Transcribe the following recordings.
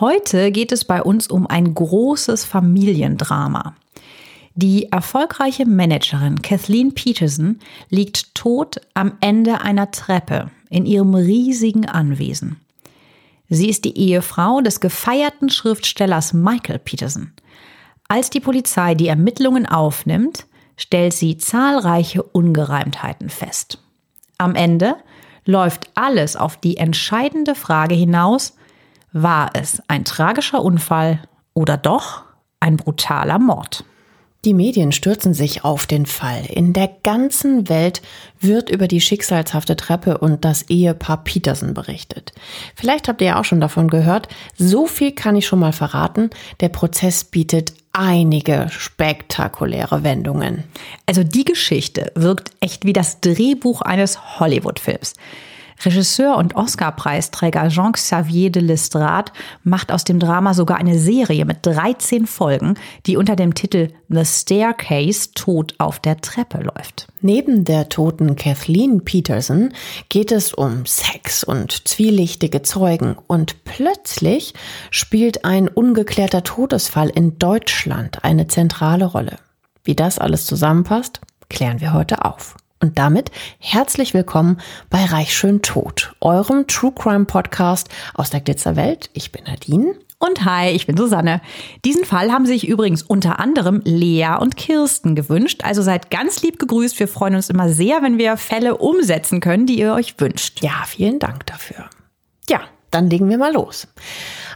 Heute geht es bei uns um ein großes Familiendrama. Die erfolgreiche Managerin Kathleen Peterson liegt tot am Ende einer Treppe in ihrem riesigen Anwesen. Sie ist die Ehefrau des gefeierten Schriftstellers Michael Peterson. Als die Polizei die Ermittlungen aufnimmt, stellt sie zahlreiche Ungereimtheiten fest. Am Ende läuft alles auf die entscheidende Frage hinaus, war es ein tragischer Unfall oder doch ein brutaler Mord? Die Medien stürzen sich auf den Fall. In der ganzen Welt wird über die schicksalshafte Treppe und das Ehepaar Peterson berichtet. Vielleicht habt ihr ja auch schon davon gehört. So viel kann ich schon mal verraten. Der Prozess bietet einige spektakuläre Wendungen. Also die Geschichte wirkt echt wie das Drehbuch eines Hollywood-Films. Regisseur und Oscar-Preisträger Jean-Xavier de Lestrade macht aus dem Drama sogar eine Serie mit 13 Folgen, die unter dem Titel The Staircase Tod auf der Treppe läuft. Neben der toten Kathleen Peterson geht es um Sex und zwielichtige Zeugen und plötzlich spielt ein ungeklärter Todesfall in Deutschland eine zentrale Rolle. Wie das alles zusammenpasst, klären wir heute auf. Und damit herzlich willkommen bei Reich schön tot, eurem True Crime Podcast aus der Glitzerwelt. Ich bin Nadine. Und hi, ich bin Susanne. Diesen Fall haben sich übrigens unter anderem Lea und Kirsten gewünscht. Also seid ganz lieb gegrüßt. Wir freuen uns immer sehr, wenn wir Fälle umsetzen können, die ihr euch wünscht. Ja, vielen Dank dafür. Ja, dann legen wir mal los.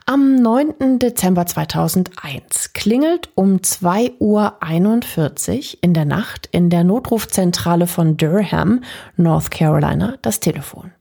Am 9. Dezember 2001 klingelt um 2.41 Uhr in der Nacht in der Notrufzentrale von Durham, North Carolina, das Telefon.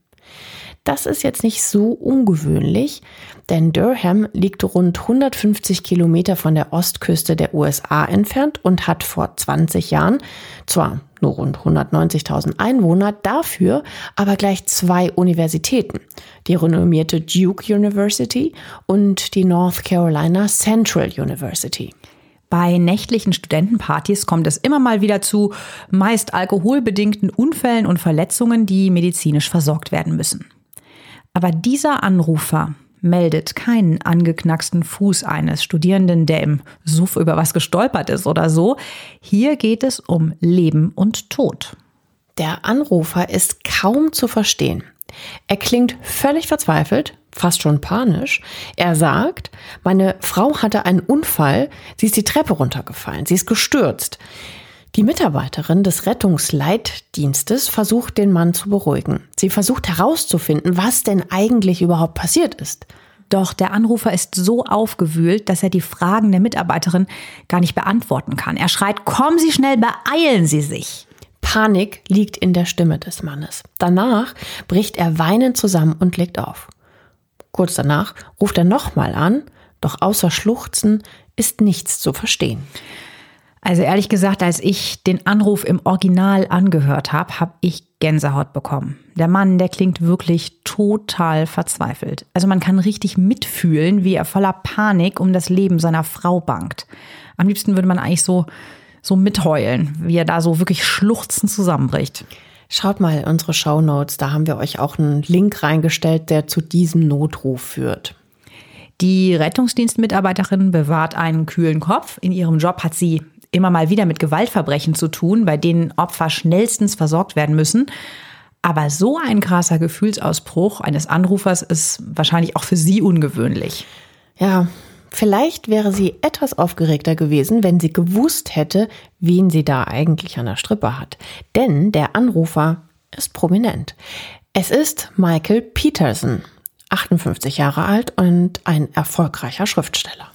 Das ist jetzt nicht so ungewöhnlich, denn Durham liegt rund 150 Kilometer von der Ostküste der USA entfernt und hat vor 20 Jahren zwar nur rund 190.000 Einwohner, dafür aber gleich zwei Universitäten, die renommierte Duke University und die North Carolina Central University. Bei nächtlichen Studentenpartys kommt es immer mal wieder zu meist alkoholbedingten Unfällen und Verletzungen, die medizinisch versorgt werden müssen. Aber dieser Anrufer meldet keinen angeknacksten Fuß eines Studierenden, der im Suff über was gestolpert ist oder so. Hier geht es um Leben und Tod. Der Anrufer ist kaum zu verstehen. Er klingt völlig verzweifelt, fast schon panisch. Er sagt, meine Frau hatte einen Unfall, sie ist die Treppe runtergefallen, sie ist gestürzt. Die Mitarbeiterin des Rettungsleitdienstes versucht, den Mann zu beruhigen. Sie versucht herauszufinden, was denn eigentlich überhaupt passiert ist. Doch der Anrufer ist so aufgewühlt, dass er die Fragen der Mitarbeiterin gar nicht beantworten kann. Er schreit, kommen Sie schnell, beeilen Sie sich. Panik liegt in der Stimme des Mannes. Danach bricht er weinend zusammen und legt auf. Kurz danach ruft er nochmal an, doch außer Schluchzen ist nichts zu verstehen. Also ehrlich gesagt, als ich den Anruf im Original angehört habe, habe ich Gänsehaut bekommen. Der Mann, der klingt wirklich total verzweifelt. Also man kann richtig mitfühlen, wie er voller Panik um das Leben seiner Frau bangt. Am liebsten würde man eigentlich so, so mitheulen, wie er da so wirklich schluchzend zusammenbricht. Schaut mal unsere Show Notes, da haben wir euch auch einen Link reingestellt, der zu diesem Notruf führt. Die Rettungsdienstmitarbeiterin bewahrt einen kühlen Kopf. In ihrem Job hat sie immer mal wieder mit Gewaltverbrechen zu tun, bei denen Opfer schnellstens versorgt werden müssen. Aber so ein krasser Gefühlsausbruch eines Anrufers ist wahrscheinlich auch für Sie ungewöhnlich. Ja, vielleicht wäre sie etwas aufgeregter gewesen, wenn sie gewusst hätte, wen sie da eigentlich an der Strippe hat. Denn der Anrufer ist prominent. Es ist Michael Peterson. 58 Jahre alt und ein erfolgreicher Schriftsteller.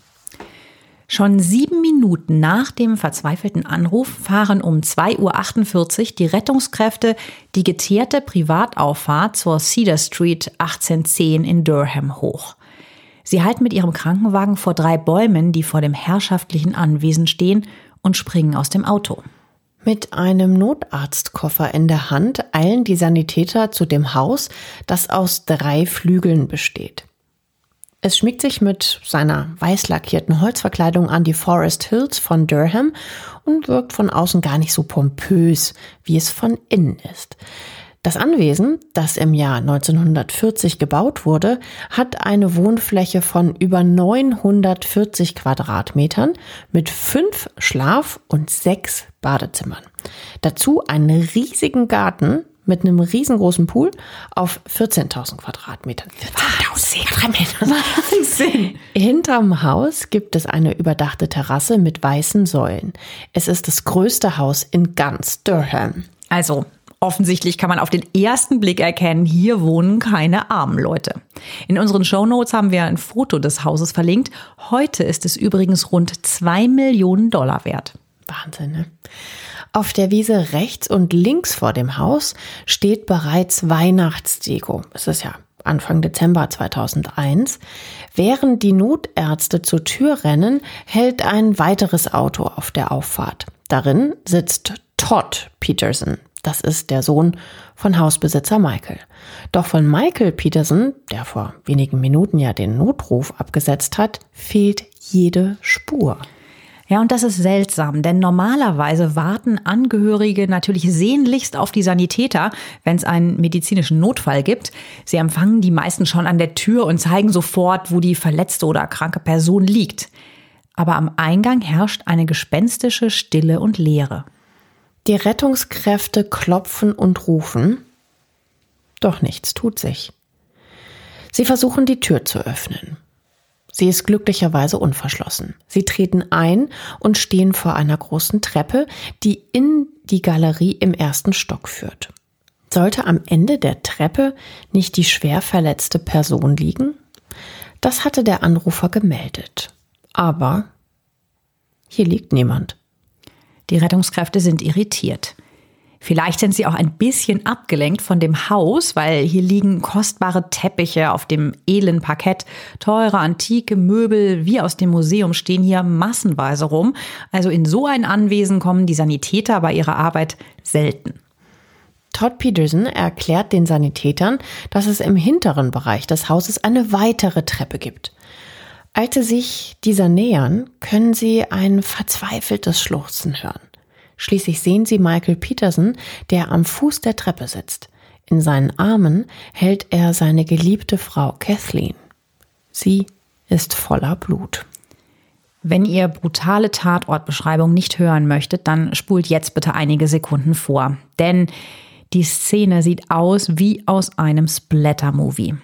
Schon sieben Minuten nach dem verzweifelten Anruf fahren um 2.48 Uhr die Rettungskräfte die geteerte Privatauffahrt zur Cedar Street 1810 in Durham hoch. Sie halten mit ihrem Krankenwagen vor drei Bäumen, die vor dem herrschaftlichen Anwesen stehen, und springen aus dem Auto. Mit einem Notarztkoffer in der Hand eilen die Sanitäter zu dem Haus, das aus drei Flügeln besteht. Es schmiegt sich mit seiner weiß lackierten Holzverkleidung an die Forest Hills von Durham und wirkt von außen gar nicht so pompös, wie es von innen ist. Das Anwesen, das im Jahr 1940 gebaut wurde, hat eine Wohnfläche von über 940 Quadratmetern mit fünf Schlaf- und sechs Badezimmern. Dazu einen riesigen Garten mit einem riesengroßen Pool auf 14.000 Quadratmetern. 14.000 Quadratmeter. Wahnsinn. Hinterm Haus gibt es eine überdachte Terrasse mit weißen Säulen. Es ist das größte Haus in ganz Durham. Also Offensichtlich kann man auf den ersten Blick erkennen, hier wohnen keine armen Leute. In unseren Show Notes haben wir ein Foto des Hauses verlinkt. Heute ist es übrigens rund zwei Millionen Dollar wert. Wahnsinn, ne? Auf der Wiese rechts und links vor dem Haus steht bereits Weihnachtsdeko. Es ist ja Anfang Dezember 2001. Während die Notärzte zur Tür rennen, hält ein weiteres Auto auf der Auffahrt. Darin sitzt Todd Peterson, das ist der Sohn von Hausbesitzer Michael. Doch von Michael Peterson, der vor wenigen Minuten ja den Notruf abgesetzt hat, fehlt jede Spur. Ja, und das ist seltsam, denn normalerweise warten Angehörige natürlich sehnlichst auf die Sanitäter, wenn es einen medizinischen Notfall gibt. Sie empfangen die meisten schon an der Tür und zeigen sofort, wo die verletzte oder kranke Person liegt. Aber am Eingang herrscht eine gespenstische Stille und Leere. Die Rettungskräfte klopfen und rufen, doch nichts tut sich. Sie versuchen die Tür zu öffnen. Sie ist glücklicherweise unverschlossen. Sie treten ein und stehen vor einer großen Treppe, die in die Galerie im ersten Stock führt. Sollte am Ende der Treppe nicht die schwer verletzte Person liegen? Das hatte der Anrufer gemeldet. Aber hier liegt niemand. Die Rettungskräfte sind irritiert. Vielleicht sind sie auch ein bisschen abgelenkt von dem Haus, weil hier liegen kostbare Teppiche auf dem edlen Parkett, teure antike Möbel wie aus dem Museum stehen hier massenweise rum. Also in so ein Anwesen kommen die Sanitäter bei ihrer Arbeit selten. Todd Peterson erklärt den Sanitätern, dass es im hinteren Bereich des Hauses eine weitere Treppe gibt. Als sie sich dieser nähern, können sie ein verzweifeltes Schluchzen hören. Schließlich sehen sie Michael Peterson, der am Fuß der Treppe sitzt. In seinen Armen hält er seine geliebte Frau Kathleen. Sie ist voller Blut. Wenn ihr brutale Tatortbeschreibung nicht hören möchtet, dann spult jetzt bitte einige Sekunden vor. Denn die Szene sieht aus wie aus einem Splatter-Movie.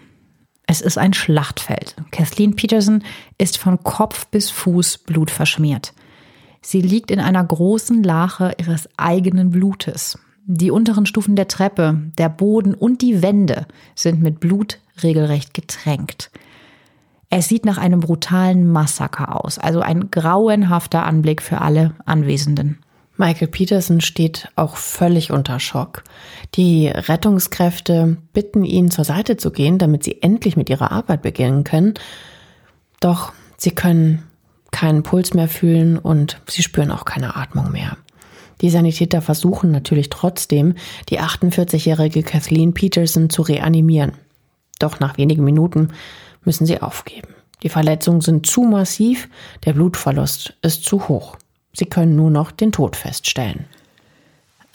Es ist ein Schlachtfeld. Kathleen Peterson ist von Kopf bis Fuß blutverschmiert. Sie liegt in einer großen Lache ihres eigenen Blutes. Die unteren Stufen der Treppe, der Boden und die Wände sind mit Blut regelrecht getränkt. Es sieht nach einem brutalen Massaker aus, also ein grauenhafter Anblick für alle Anwesenden. Michael Peterson steht auch völlig unter Schock. Die Rettungskräfte bitten ihn zur Seite zu gehen, damit sie endlich mit ihrer Arbeit beginnen können. Doch sie können keinen Puls mehr fühlen und sie spüren auch keine Atmung mehr. Die Sanitäter versuchen natürlich trotzdem, die 48-jährige Kathleen Peterson zu reanimieren. Doch nach wenigen Minuten müssen sie aufgeben. Die Verletzungen sind zu massiv, der Blutverlust ist zu hoch. Sie können nur noch den Tod feststellen.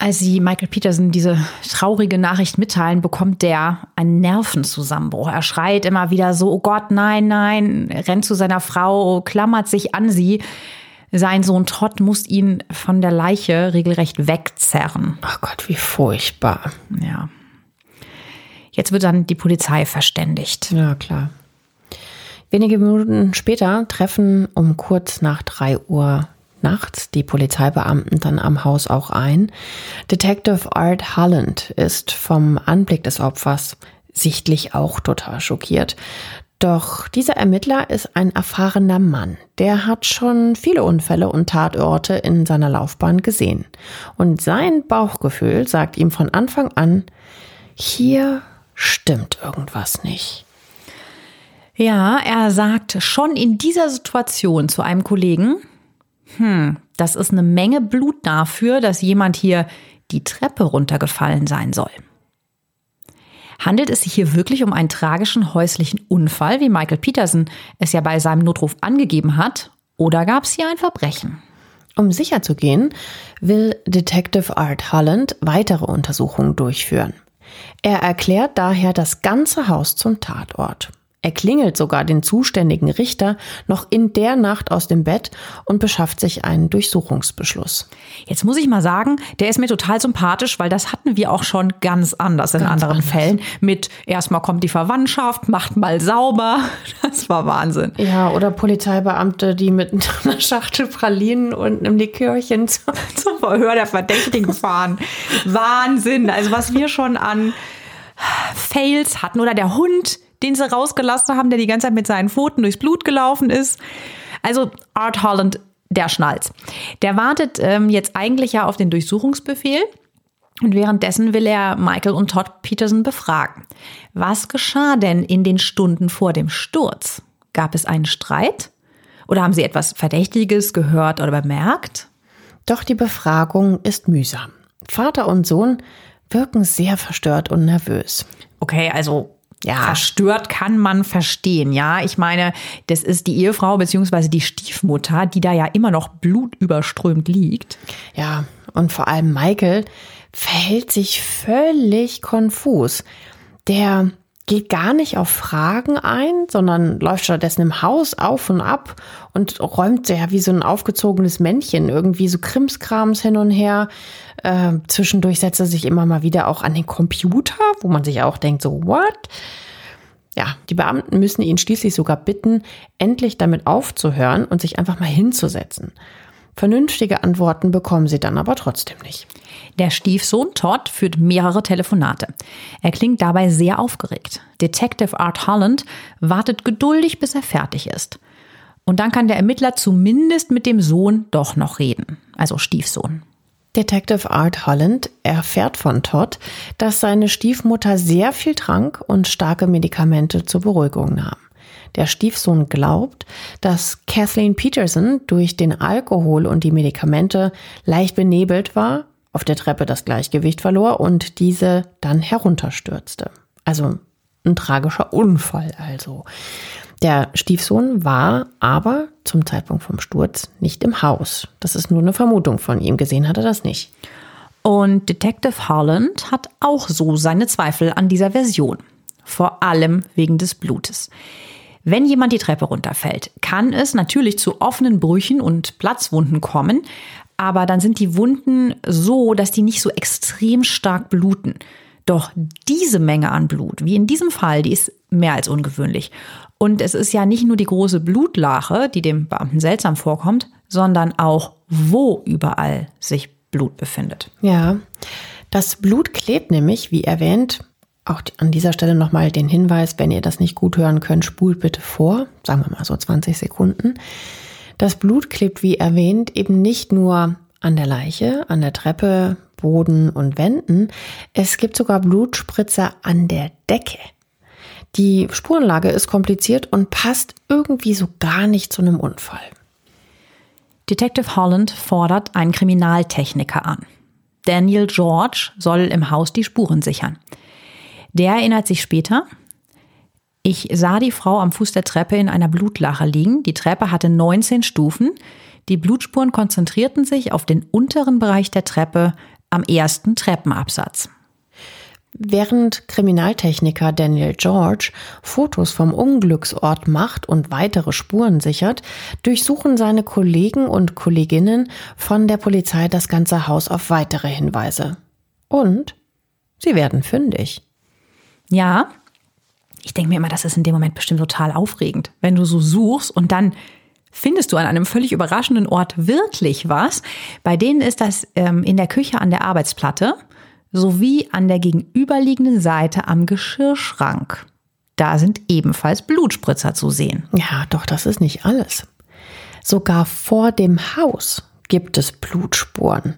Als sie Michael Peterson diese traurige Nachricht mitteilen, bekommt der einen Nervenzusammenbruch. Er schreit immer wieder so, oh Gott, nein, nein, rennt zu seiner Frau, klammert sich an sie. Sein Sohn Todd muss ihn von der Leiche regelrecht wegzerren. Ach Gott, wie furchtbar. Ja. Jetzt wird dann die Polizei verständigt. Ja, klar. Wenige Minuten später treffen um kurz nach drei Uhr nachts die Polizeibeamten dann am Haus auch ein. Detective Art Holland ist vom Anblick des Opfers sichtlich auch total schockiert. Doch dieser Ermittler ist ein erfahrener Mann. Der hat schon viele Unfälle und Tatorte in seiner Laufbahn gesehen. Und sein Bauchgefühl sagt ihm von Anfang an, hier stimmt irgendwas nicht. Ja, er sagt schon in dieser Situation zu einem Kollegen, hm, das ist eine Menge Blut dafür, dass jemand hier die Treppe runtergefallen sein soll. Handelt es sich hier wirklich um einen tragischen häuslichen Unfall, wie Michael Peterson es ja bei seinem Notruf angegeben hat, oder gab es hier ein Verbrechen? Um sicher zu gehen, will Detective Art Holland weitere Untersuchungen durchführen. Er erklärt daher das ganze Haus zum Tatort. Er klingelt sogar den zuständigen Richter noch in der Nacht aus dem Bett und beschafft sich einen Durchsuchungsbeschluss. Jetzt muss ich mal sagen, der ist mir total sympathisch, weil das hatten wir auch schon ganz anders in ganz anderen anders. Fällen. Mit erstmal kommt die Verwandtschaft, macht mal sauber. Das war Wahnsinn. Ja, oder Polizeibeamte, die mit einer Schachtel Pralinen und einem Likörchen zum, zum Verhör der Verdächtigen fahren. Wahnsinn. Also was wir schon an Fails hatten oder der Hund, den sie rausgelassen haben, der die ganze Zeit mit seinen Pfoten durchs Blut gelaufen ist. Also Art Holland, der schnallt. Der wartet ähm, jetzt eigentlich ja auf den Durchsuchungsbefehl. Und währenddessen will er Michael und Todd Peterson befragen. Was geschah denn in den Stunden vor dem Sturz? Gab es einen Streit? Oder haben sie etwas Verdächtiges gehört oder bemerkt? Doch die Befragung ist mühsam. Vater und Sohn wirken sehr verstört und nervös. Okay, also ja. verstört kann man verstehen. Ja, ich meine, das ist die Ehefrau beziehungsweise die Stiefmutter, die da ja immer noch blutüberströmt liegt. Ja, und vor allem Michael verhält sich völlig konfus. Der geht gar nicht auf Fragen ein, sondern läuft stattdessen im Haus auf und ab und räumt ja wie so ein aufgezogenes Männchen irgendwie so Krimskrams hin und her. Äh, zwischendurch setzt er sich immer mal wieder auch an den Computer, wo man sich auch denkt, so, what? Ja, die Beamten müssen ihn schließlich sogar bitten, endlich damit aufzuhören und sich einfach mal hinzusetzen. Vernünftige Antworten bekommen sie dann aber trotzdem nicht. Der Stiefsohn Todd führt mehrere Telefonate. Er klingt dabei sehr aufgeregt. Detective Art Holland wartet geduldig, bis er fertig ist. Und dann kann der Ermittler zumindest mit dem Sohn doch noch reden, also Stiefsohn. Detective Art Holland erfährt von Todd, dass seine Stiefmutter sehr viel trank und starke Medikamente zur Beruhigung nahm. Der Stiefsohn glaubt, dass Kathleen Peterson durch den Alkohol und die Medikamente leicht benebelt war, auf der Treppe das Gleichgewicht verlor und diese dann herunterstürzte. Also ein tragischer Unfall also. Der Stiefsohn war aber zum Zeitpunkt vom Sturz nicht im Haus. Das ist nur eine Vermutung von ihm. Gesehen hat er das nicht. Und Detective Holland hat auch so seine Zweifel an dieser Version. Vor allem wegen des Blutes. Wenn jemand die Treppe runterfällt, kann es natürlich zu offenen Brüchen und Platzwunden kommen, aber dann sind die Wunden so, dass die nicht so extrem stark bluten. Doch diese Menge an Blut, wie in diesem Fall, die ist mehr als ungewöhnlich. Und es ist ja nicht nur die große Blutlache, die dem Beamten seltsam vorkommt, sondern auch, wo überall sich Blut befindet. Ja, das Blut klebt nämlich, wie erwähnt, auch an dieser Stelle nochmal den Hinweis, wenn ihr das nicht gut hören könnt, spult bitte vor, sagen wir mal so 20 Sekunden. Das Blut klebt, wie erwähnt, eben nicht nur an der Leiche, an der Treppe, Boden und Wänden. Es gibt sogar Blutspritzer an der Decke. Die Spurenlage ist kompliziert und passt irgendwie so gar nicht zu einem Unfall. Detective Holland fordert einen Kriminaltechniker an. Daniel George soll im Haus die Spuren sichern. Der erinnert sich später, ich sah die Frau am Fuß der Treppe in einer Blutlache liegen. Die Treppe hatte 19 Stufen. Die Blutspuren konzentrierten sich auf den unteren Bereich der Treppe am ersten Treppenabsatz. Während Kriminaltechniker Daniel George Fotos vom Unglücksort macht und weitere Spuren sichert, durchsuchen seine Kollegen und Kolleginnen von der Polizei das ganze Haus auf weitere Hinweise. Und sie werden fündig. Ja, ich denke mir immer, das ist in dem Moment bestimmt total aufregend, wenn du so suchst und dann findest du an einem völlig überraschenden Ort wirklich was. Bei denen ist das ähm, in der Küche an der Arbeitsplatte sowie an der gegenüberliegenden Seite am Geschirrschrank. Da sind ebenfalls Blutspritzer zu sehen. Ja, doch, das ist nicht alles. Sogar vor dem Haus gibt es Blutspuren.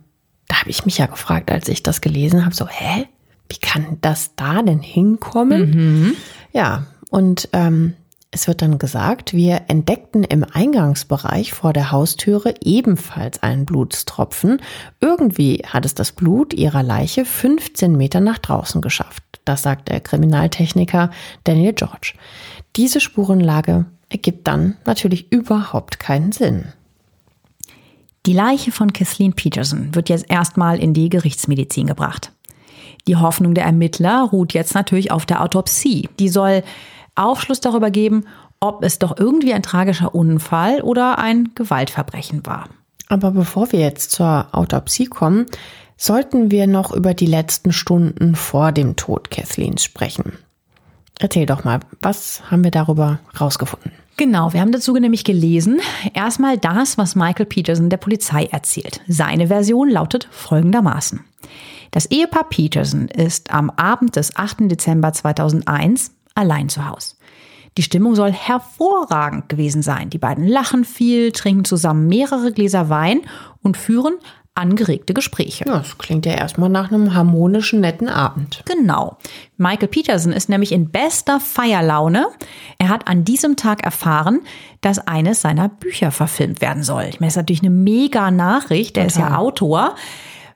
Da habe ich mich ja gefragt, als ich das gelesen habe, so, hä? Wie kann das da denn hinkommen? Mhm. Ja, und ähm, es wird dann gesagt, wir entdeckten im Eingangsbereich vor der Haustüre ebenfalls einen Blutstropfen. Irgendwie hat es das Blut ihrer Leiche 15 Meter nach draußen geschafft. Das sagt der Kriminaltechniker Daniel George. Diese Spurenlage ergibt dann natürlich überhaupt keinen Sinn. Die Leiche von Kathleen Peterson wird jetzt erstmal in die Gerichtsmedizin gebracht. Die Hoffnung der Ermittler ruht jetzt natürlich auf der Autopsie. Die soll Aufschluss darüber geben, ob es doch irgendwie ein tragischer Unfall oder ein Gewaltverbrechen war. Aber bevor wir jetzt zur Autopsie kommen, sollten wir noch über die letzten Stunden vor dem Tod Kathleens sprechen. Erzähl doch mal, was haben wir darüber rausgefunden? Genau, wir haben dazu nämlich gelesen, erstmal das, was Michael Peterson der Polizei erzählt. Seine Version lautet folgendermaßen. Das Ehepaar Peterson ist am Abend des 8. Dezember 2001 allein zu Hause. Die Stimmung soll hervorragend gewesen sein. Die beiden lachen viel, trinken zusammen mehrere Gläser Wein und führen angeregte Gespräche. Ja, das klingt ja erstmal nach einem harmonischen, netten Abend. Genau. Michael Peterson ist nämlich in bester Feierlaune. Er hat an diesem Tag erfahren, dass eines seiner Bücher verfilmt werden soll. Ich meine, das ist natürlich eine mega Nachricht. Er ist ja Autor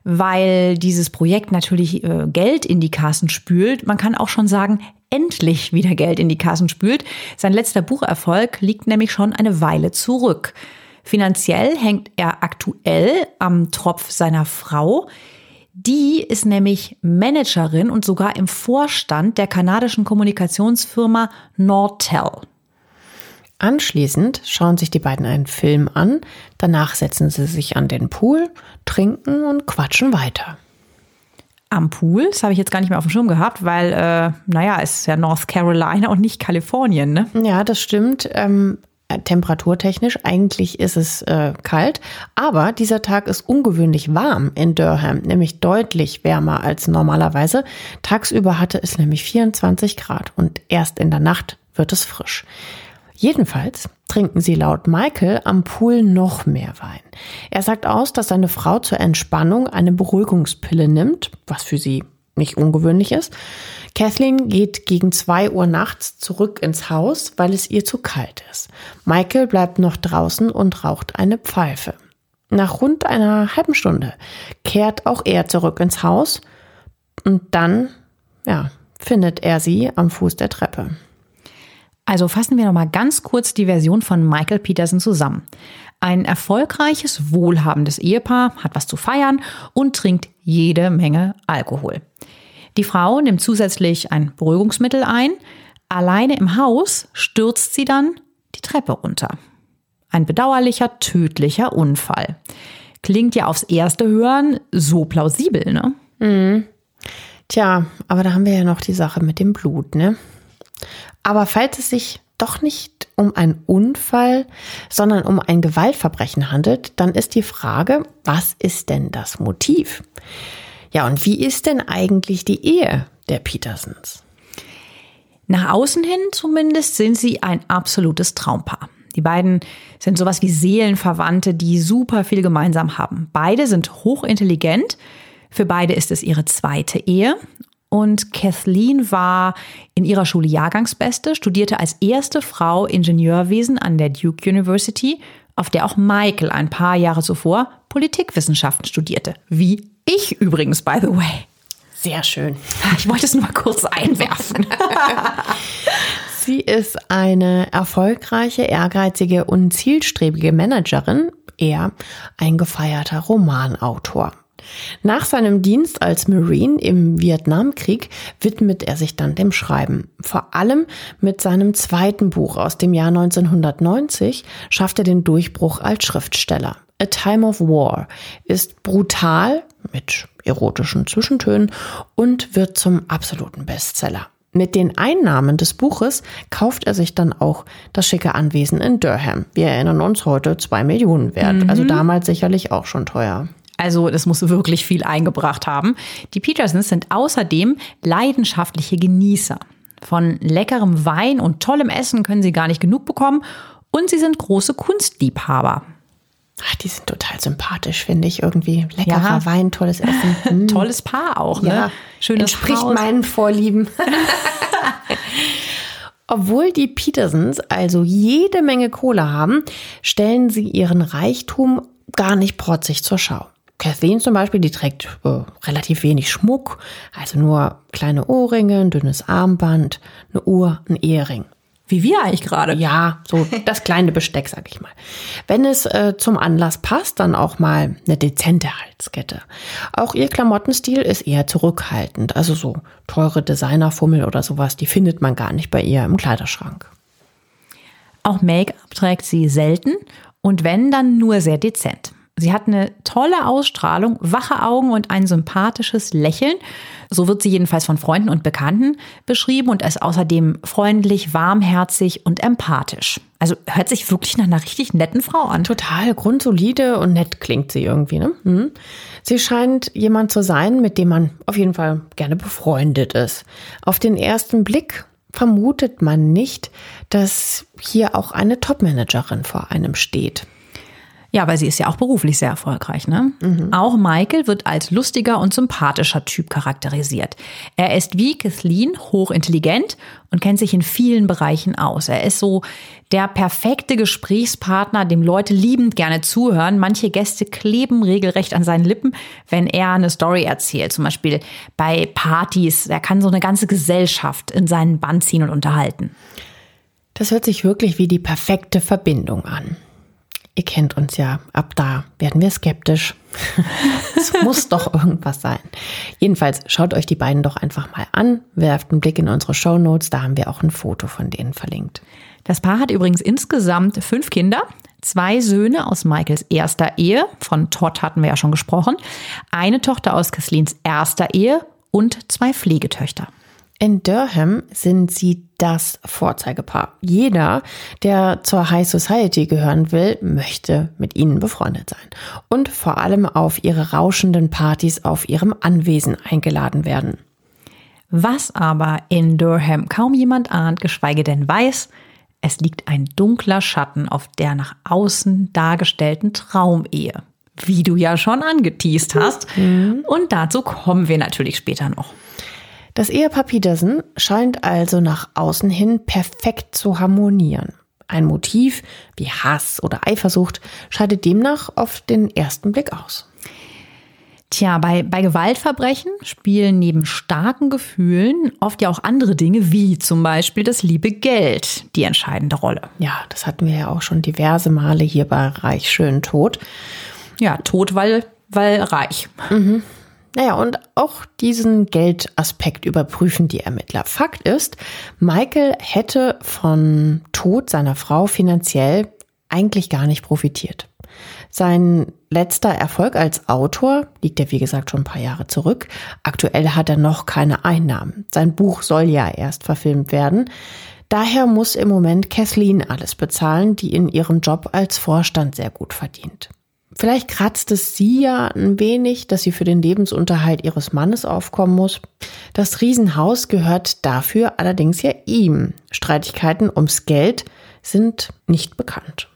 weil dieses Projekt natürlich äh, Geld in die Kassen spült. Man kann auch schon sagen, endlich wieder Geld in die Kassen spült. Sein letzter Bucherfolg liegt nämlich schon eine Weile zurück. Finanziell hängt er aktuell am Tropf seiner Frau. Die ist nämlich Managerin und sogar im Vorstand der kanadischen Kommunikationsfirma Nortel. Anschließend schauen sich die beiden einen Film an, danach setzen sie sich an den Pool, trinken und quatschen weiter. Am Pool, das habe ich jetzt gar nicht mehr auf dem Schirm gehabt, weil, äh, naja, es ist ja North Carolina und nicht Kalifornien, ne? Ja, das stimmt. Ähm, äh, temperaturtechnisch. Eigentlich ist es äh, kalt, aber dieser Tag ist ungewöhnlich warm in Durham, nämlich deutlich wärmer als normalerweise. Tagsüber hatte es nämlich 24 Grad und erst in der Nacht wird es frisch. Jedenfalls trinken sie laut Michael am Pool noch mehr Wein. Er sagt aus, dass seine Frau zur Entspannung eine Beruhigungspille nimmt, was für sie nicht ungewöhnlich ist. Kathleen geht gegen zwei Uhr nachts zurück ins Haus, weil es ihr zu kalt ist. Michael bleibt noch draußen und raucht eine Pfeife. Nach rund einer halben Stunde kehrt auch er zurück ins Haus und dann, ja, findet er sie am Fuß der Treppe. Also fassen wir nochmal ganz kurz die Version von Michael Peterson zusammen. Ein erfolgreiches, wohlhabendes Ehepaar hat was zu feiern und trinkt jede Menge Alkohol. Die Frau nimmt zusätzlich ein Beruhigungsmittel ein. Alleine im Haus stürzt sie dann die Treppe runter. Ein bedauerlicher, tödlicher Unfall. Klingt ja aufs erste Hören so plausibel, ne? Mhm. Tja, aber da haben wir ja noch die Sache mit dem Blut, ne? Aber falls es sich doch nicht um einen Unfall, sondern um ein Gewaltverbrechen handelt, dann ist die Frage, was ist denn das Motiv? Ja, und wie ist denn eigentlich die Ehe der Petersons? Nach außen hin zumindest sind sie ein absolutes Traumpaar. Die beiden sind sowas wie Seelenverwandte, die super viel gemeinsam haben. Beide sind hochintelligent. Für beide ist es ihre zweite Ehe. Und Kathleen war in ihrer Schule Jahrgangsbeste, studierte als erste Frau Ingenieurwesen an der Duke University, auf der auch Michael ein paar Jahre zuvor Politikwissenschaften studierte. Wie ich übrigens, by the way. Sehr schön. Ich wollte es nur mal kurz einwerfen. Sie ist eine erfolgreiche, ehrgeizige und zielstrebige Managerin, er ein gefeierter Romanautor. Nach seinem Dienst als Marine im Vietnamkrieg widmet er sich dann dem Schreiben. Vor allem mit seinem zweiten Buch aus dem Jahr 1990 schafft er den Durchbruch als Schriftsteller. A Time of War ist brutal mit erotischen Zwischentönen und wird zum absoluten Bestseller. Mit den Einnahmen des Buches kauft er sich dann auch das schicke Anwesen in Durham. Wir erinnern uns heute zwei Millionen wert, also mhm. also damals sicherlich auch schon teuer. Also das muss wirklich viel eingebracht haben. Die Petersons sind außerdem leidenschaftliche Genießer. Von leckerem Wein und tollem Essen können sie gar nicht genug bekommen und sie sind große Kunstliebhaber. Ach, die sind total sympathisch, finde ich irgendwie. Leckerer ja. Wein, tolles Essen. Hm. Tolles Paar auch, ne? Ja, Schönes Entspricht Haus. meinen Vorlieben. Obwohl die Petersons also jede Menge Kohle haben, stellen sie ihren Reichtum gar nicht protzig zur Schau. Kathleen zum Beispiel, die trägt äh, relativ wenig Schmuck, also nur kleine Ohrringe, ein dünnes Armband, eine Uhr, ein Ehering. Wie wir eigentlich gerade. Ja, so das kleine Besteck, sag ich mal. Wenn es äh, zum Anlass passt, dann auch mal eine dezente Halskette. Auch ihr Klamottenstil ist eher zurückhaltend. Also so teure Designerfummel oder sowas, die findet man gar nicht bei ihr im Kleiderschrank. Auch Make-up trägt sie selten und wenn, dann nur sehr dezent. Sie hat eine tolle Ausstrahlung, wache Augen und ein sympathisches Lächeln. So wird sie jedenfalls von Freunden und Bekannten beschrieben und ist außerdem freundlich, warmherzig und empathisch. Also hört sich wirklich nach einer richtig netten Frau an. Total grundsolide und nett klingt sie irgendwie. Ne? Mhm. Sie scheint jemand zu sein, mit dem man auf jeden Fall gerne befreundet ist. Auf den ersten Blick vermutet man nicht, dass hier auch eine Topmanagerin vor einem steht. Ja, weil sie ist ja auch beruflich sehr erfolgreich. Ne? Mhm. Auch Michael wird als lustiger und sympathischer Typ charakterisiert. Er ist wie Kathleen hochintelligent und kennt sich in vielen Bereichen aus. Er ist so der perfekte Gesprächspartner, dem Leute liebend gerne zuhören. Manche Gäste kleben regelrecht an seinen Lippen, wenn er eine Story erzählt. Zum Beispiel bei Partys. Er kann so eine ganze Gesellschaft in seinen Bann ziehen und unterhalten. Das hört sich wirklich wie die perfekte Verbindung an. Ihr kennt uns ja, ab da werden wir skeptisch. es muss doch irgendwas sein. Jedenfalls schaut euch die beiden doch einfach mal an, werft einen Blick in unsere Show Notes, da haben wir auch ein Foto von denen verlinkt. Das Paar hat übrigens insgesamt fünf Kinder, zwei Söhne aus Michaels erster Ehe, von Todd hatten wir ja schon gesprochen, eine Tochter aus Kathleens erster Ehe und zwei Pflegetöchter. In Durham sind sie das Vorzeigepaar. Jeder, der zur High Society gehören will, möchte mit ihnen befreundet sein und vor allem auf ihre rauschenden Partys auf ihrem Anwesen eingeladen werden. Was aber in Durham kaum jemand ahnt, geschweige denn weiß, es liegt ein dunkler Schatten auf der nach außen dargestellten Traumehe, wie du ja schon angeteased hast. Mhm. Und dazu kommen wir natürlich später noch. Das Ehepaar Peterson scheint also nach außen hin perfekt zu harmonieren. Ein Motiv wie Hass oder Eifersucht scheidet demnach auf den ersten Blick aus. Tja, bei, bei Gewaltverbrechen spielen neben starken Gefühlen oft ja auch andere Dinge, wie zum Beispiel das liebe Geld, die entscheidende Rolle. Ja, das hatten wir ja auch schon diverse Male hier bei Reich Schön Tod. Ja, tot, weil, weil reich. Mhm. Naja, und auch diesen Geldaspekt überprüfen die Ermittler. Fakt ist, Michael hätte von Tod seiner Frau finanziell eigentlich gar nicht profitiert. Sein letzter Erfolg als Autor liegt ja, wie gesagt, schon ein paar Jahre zurück. Aktuell hat er noch keine Einnahmen. Sein Buch soll ja erst verfilmt werden. Daher muss im Moment Kathleen alles bezahlen, die in ihrem Job als Vorstand sehr gut verdient. Vielleicht kratzt es sie ja ein wenig, dass sie für den Lebensunterhalt ihres Mannes aufkommen muss. Das Riesenhaus gehört dafür allerdings ja ihm. Streitigkeiten ums Geld sind nicht bekannt.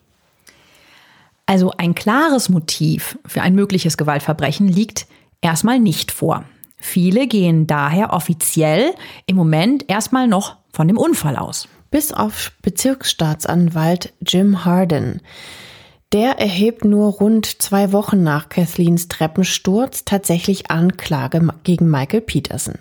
Also ein klares Motiv für ein mögliches Gewaltverbrechen liegt erstmal nicht vor. Viele gehen daher offiziell im Moment erstmal noch von dem Unfall aus. Bis auf Bezirksstaatsanwalt Jim Harden. Der erhebt nur rund zwei Wochen nach Kathleens Treppensturz tatsächlich Anklage gegen Michael Peterson.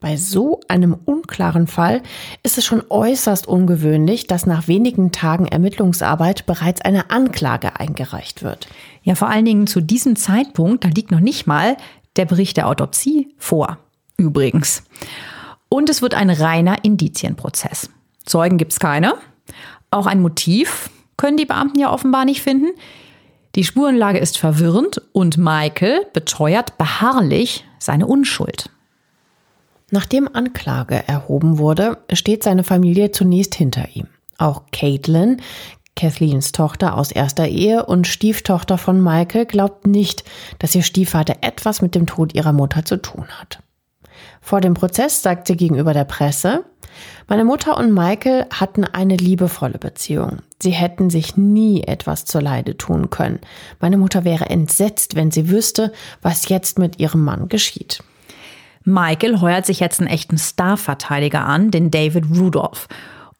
Bei so einem unklaren Fall ist es schon äußerst ungewöhnlich, dass nach wenigen Tagen Ermittlungsarbeit bereits eine Anklage eingereicht wird. Ja, vor allen Dingen zu diesem Zeitpunkt, da liegt noch nicht mal der Bericht der Autopsie vor. Übrigens. Und es wird ein reiner Indizienprozess. Zeugen gibt's keine. Auch ein Motiv können die Beamten ja offenbar nicht finden. Die Spurenlage ist verwirrend und Michael beteuert beharrlich seine Unschuld. Nachdem Anklage erhoben wurde, steht seine Familie zunächst hinter ihm. Auch Caitlin Kathleens Tochter aus erster Ehe und Stieftochter von Michael glaubt nicht, dass ihr Stiefvater etwas mit dem Tod ihrer Mutter zu tun hat. Vor dem Prozess sagt sie gegenüber der Presse, meine Mutter und Michael hatten eine liebevolle Beziehung. Sie hätten sich nie etwas zur Leide tun können. Meine Mutter wäre entsetzt, wenn sie wüsste, was jetzt mit ihrem Mann geschieht. Michael heuert sich jetzt einen echten Starverteidiger an, den David Rudolph.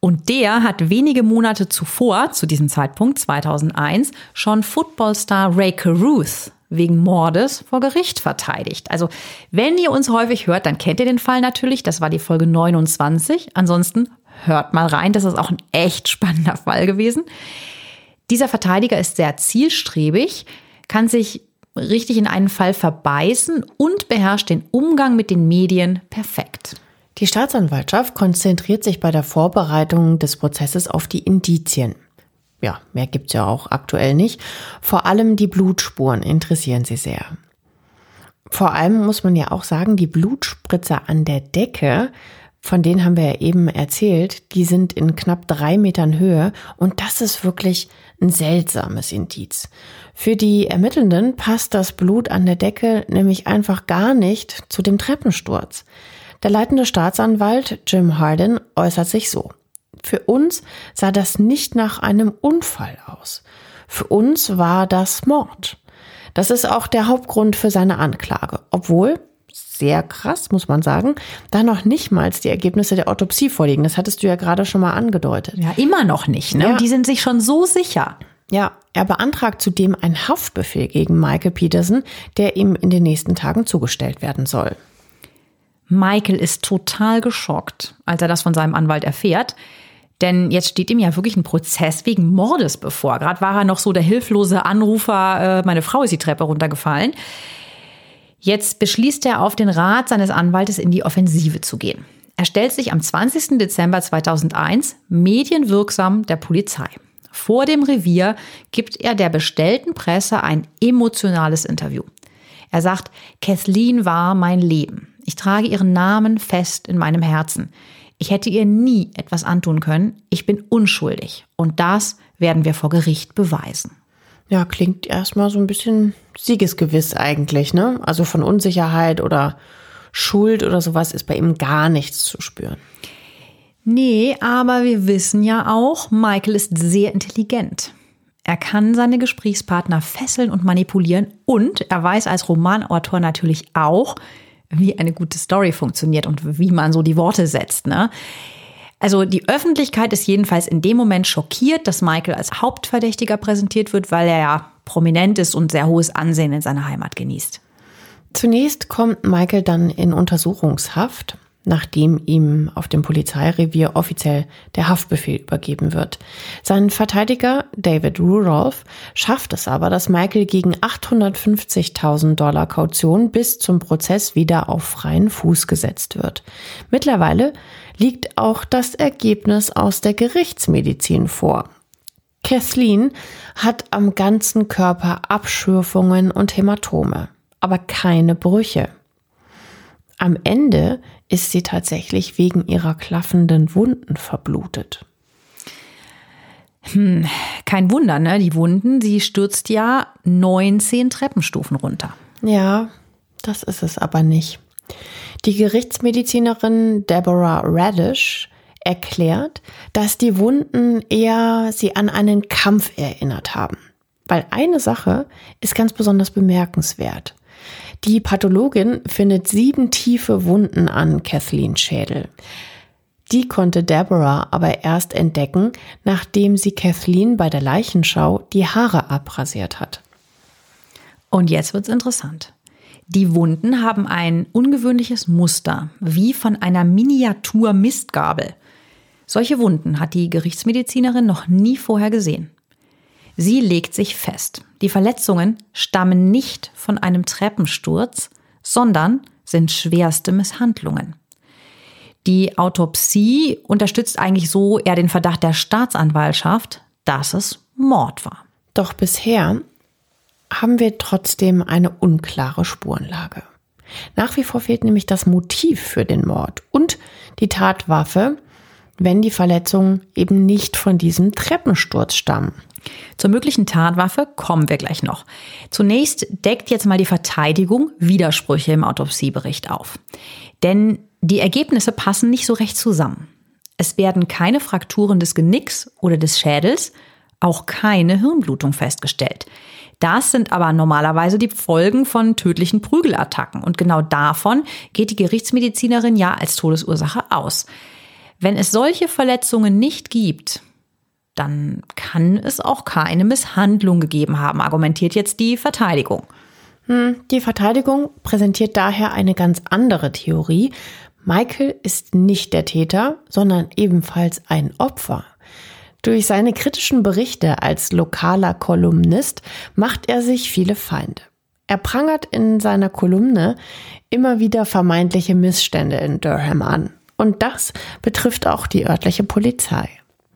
Und der hat wenige Monate zuvor, zu diesem Zeitpunkt 2001, schon Footballstar Ray Caruth wegen Mordes vor Gericht verteidigt. Also, wenn ihr uns häufig hört, dann kennt ihr den Fall natürlich. Das war die Folge 29. Ansonsten hört mal rein. Das ist auch ein echt spannender Fall gewesen. Dieser Verteidiger ist sehr zielstrebig, kann sich richtig in einen Fall verbeißen und beherrscht den Umgang mit den Medien perfekt. Die Staatsanwaltschaft konzentriert sich bei der Vorbereitung des Prozesses auf die Indizien. Ja, mehr gibt's ja auch aktuell nicht. Vor allem die Blutspuren interessieren sie sehr. Vor allem muss man ja auch sagen, die Blutspritzer an der Decke, von denen haben wir ja eben erzählt, die sind in knapp drei Metern Höhe und das ist wirklich ein seltsames Indiz. Für die Ermittelnden passt das Blut an der Decke nämlich einfach gar nicht zu dem Treppensturz. Der leitende Staatsanwalt Jim Harden äußert sich so. Für uns sah das nicht nach einem Unfall aus. Für uns war das Mord. Das ist auch der Hauptgrund für seine Anklage, obwohl sehr krass, muss man sagen, da noch nicht mal die Ergebnisse der Autopsie vorliegen. Das hattest du ja gerade schon mal angedeutet. Ja, immer noch nicht. Ne? Ja. Die sind sich schon so sicher. Ja, er beantragt zudem einen Haftbefehl gegen Michael Peterson, der ihm in den nächsten Tagen zugestellt werden soll. Michael ist total geschockt, als er das von seinem Anwalt erfährt. Denn jetzt steht ihm ja wirklich ein Prozess wegen Mordes bevor. Gerade war er noch so der hilflose Anrufer, äh, meine Frau ist die Treppe runtergefallen. Jetzt beschließt er auf den Rat seines Anwaltes in die Offensive zu gehen. Er stellt sich am 20. Dezember 2001 medienwirksam der Polizei. Vor dem Revier gibt er der bestellten Presse ein emotionales Interview. Er sagt, Kathleen war mein Leben. Ich trage ihren Namen fest in meinem Herzen. Ich hätte ihr nie etwas antun können. Ich bin unschuldig. Und das werden wir vor Gericht beweisen. Ja, klingt erstmal so ein bisschen siegesgewiss eigentlich, ne? Also von Unsicherheit oder Schuld oder sowas ist bei ihm gar nichts zu spüren. Nee, aber wir wissen ja auch, Michael ist sehr intelligent. Er kann seine Gesprächspartner fesseln und manipulieren und er weiß als Romanautor natürlich auch, wie eine gute Story funktioniert und wie man so die Worte setzt. Ne? Also die Öffentlichkeit ist jedenfalls in dem Moment schockiert, dass Michael als Hauptverdächtiger präsentiert wird, weil er ja prominent ist und sehr hohes Ansehen in seiner Heimat genießt. Zunächst kommt Michael dann in Untersuchungshaft nachdem ihm auf dem Polizeirevier offiziell der Haftbefehl übergeben wird. Sein Verteidiger David Rudolph schafft es aber, dass Michael gegen 850.000 Dollar Kaution bis zum Prozess wieder auf freien Fuß gesetzt wird. Mittlerweile liegt auch das Ergebnis aus der Gerichtsmedizin vor. Kathleen hat am ganzen Körper Abschürfungen und Hämatome, aber keine Brüche. Am Ende ist sie tatsächlich wegen ihrer klaffenden Wunden verblutet. Hm, kein Wunder, ne? Die Wunden, sie stürzt ja 19 Treppenstufen runter. Ja, das ist es aber nicht. Die Gerichtsmedizinerin Deborah Radish erklärt, dass die Wunden eher sie an einen Kampf erinnert haben. Weil eine Sache ist ganz besonders bemerkenswert. Die Pathologin findet sieben tiefe Wunden an Kathleens Schädel. Die konnte Deborah aber erst entdecken, nachdem sie Kathleen bei der Leichenschau die Haare abrasiert hat. Und jetzt wird's interessant. Die Wunden haben ein ungewöhnliches Muster, wie von einer Miniatur-Mistgabel. Solche Wunden hat die Gerichtsmedizinerin noch nie vorher gesehen. Sie legt sich fest. Die Verletzungen stammen nicht von einem Treppensturz, sondern sind schwerste Misshandlungen. Die Autopsie unterstützt eigentlich so eher den Verdacht der Staatsanwaltschaft, dass es Mord war. Doch bisher haben wir trotzdem eine unklare Spurenlage. Nach wie vor fehlt nämlich das Motiv für den Mord und die Tatwaffe, wenn die Verletzungen eben nicht von diesem Treppensturz stammen. Zur möglichen Tatwaffe kommen wir gleich noch. Zunächst deckt jetzt mal die Verteidigung Widersprüche im Autopsiebericht auf. Denn die Ergebnisse passen nicht so recht zusammen. Es werden keine Frakturen des Genicks oder des Schädels, auch keine Hirnblutung festgestellt. Das sind aber normalerweise die Folgen von tödlichen Prügelattacken. Und genau davon geht die Gerichtsmedizinerin ja als Todesursache aus. Wenn es solche Verletzungen nicht gibt, dann kann es auch keine Misshandlung gegeben haben, argumentiert jetzt die Verteidigung. Hm, die Verteidigung präsentiert daher eine ganz andere Theorie. Michael ist nicht der Täter, sondern ebenfalls ein Opfer. Durch seine kritischen Berichte als lokaler Kolumnist macht er sich viele Feinde. Er prangert in seiner Kolumne immer wieder vermeintliche Missstände in Durham an. Und das betrifft auch die örtliche Polizei.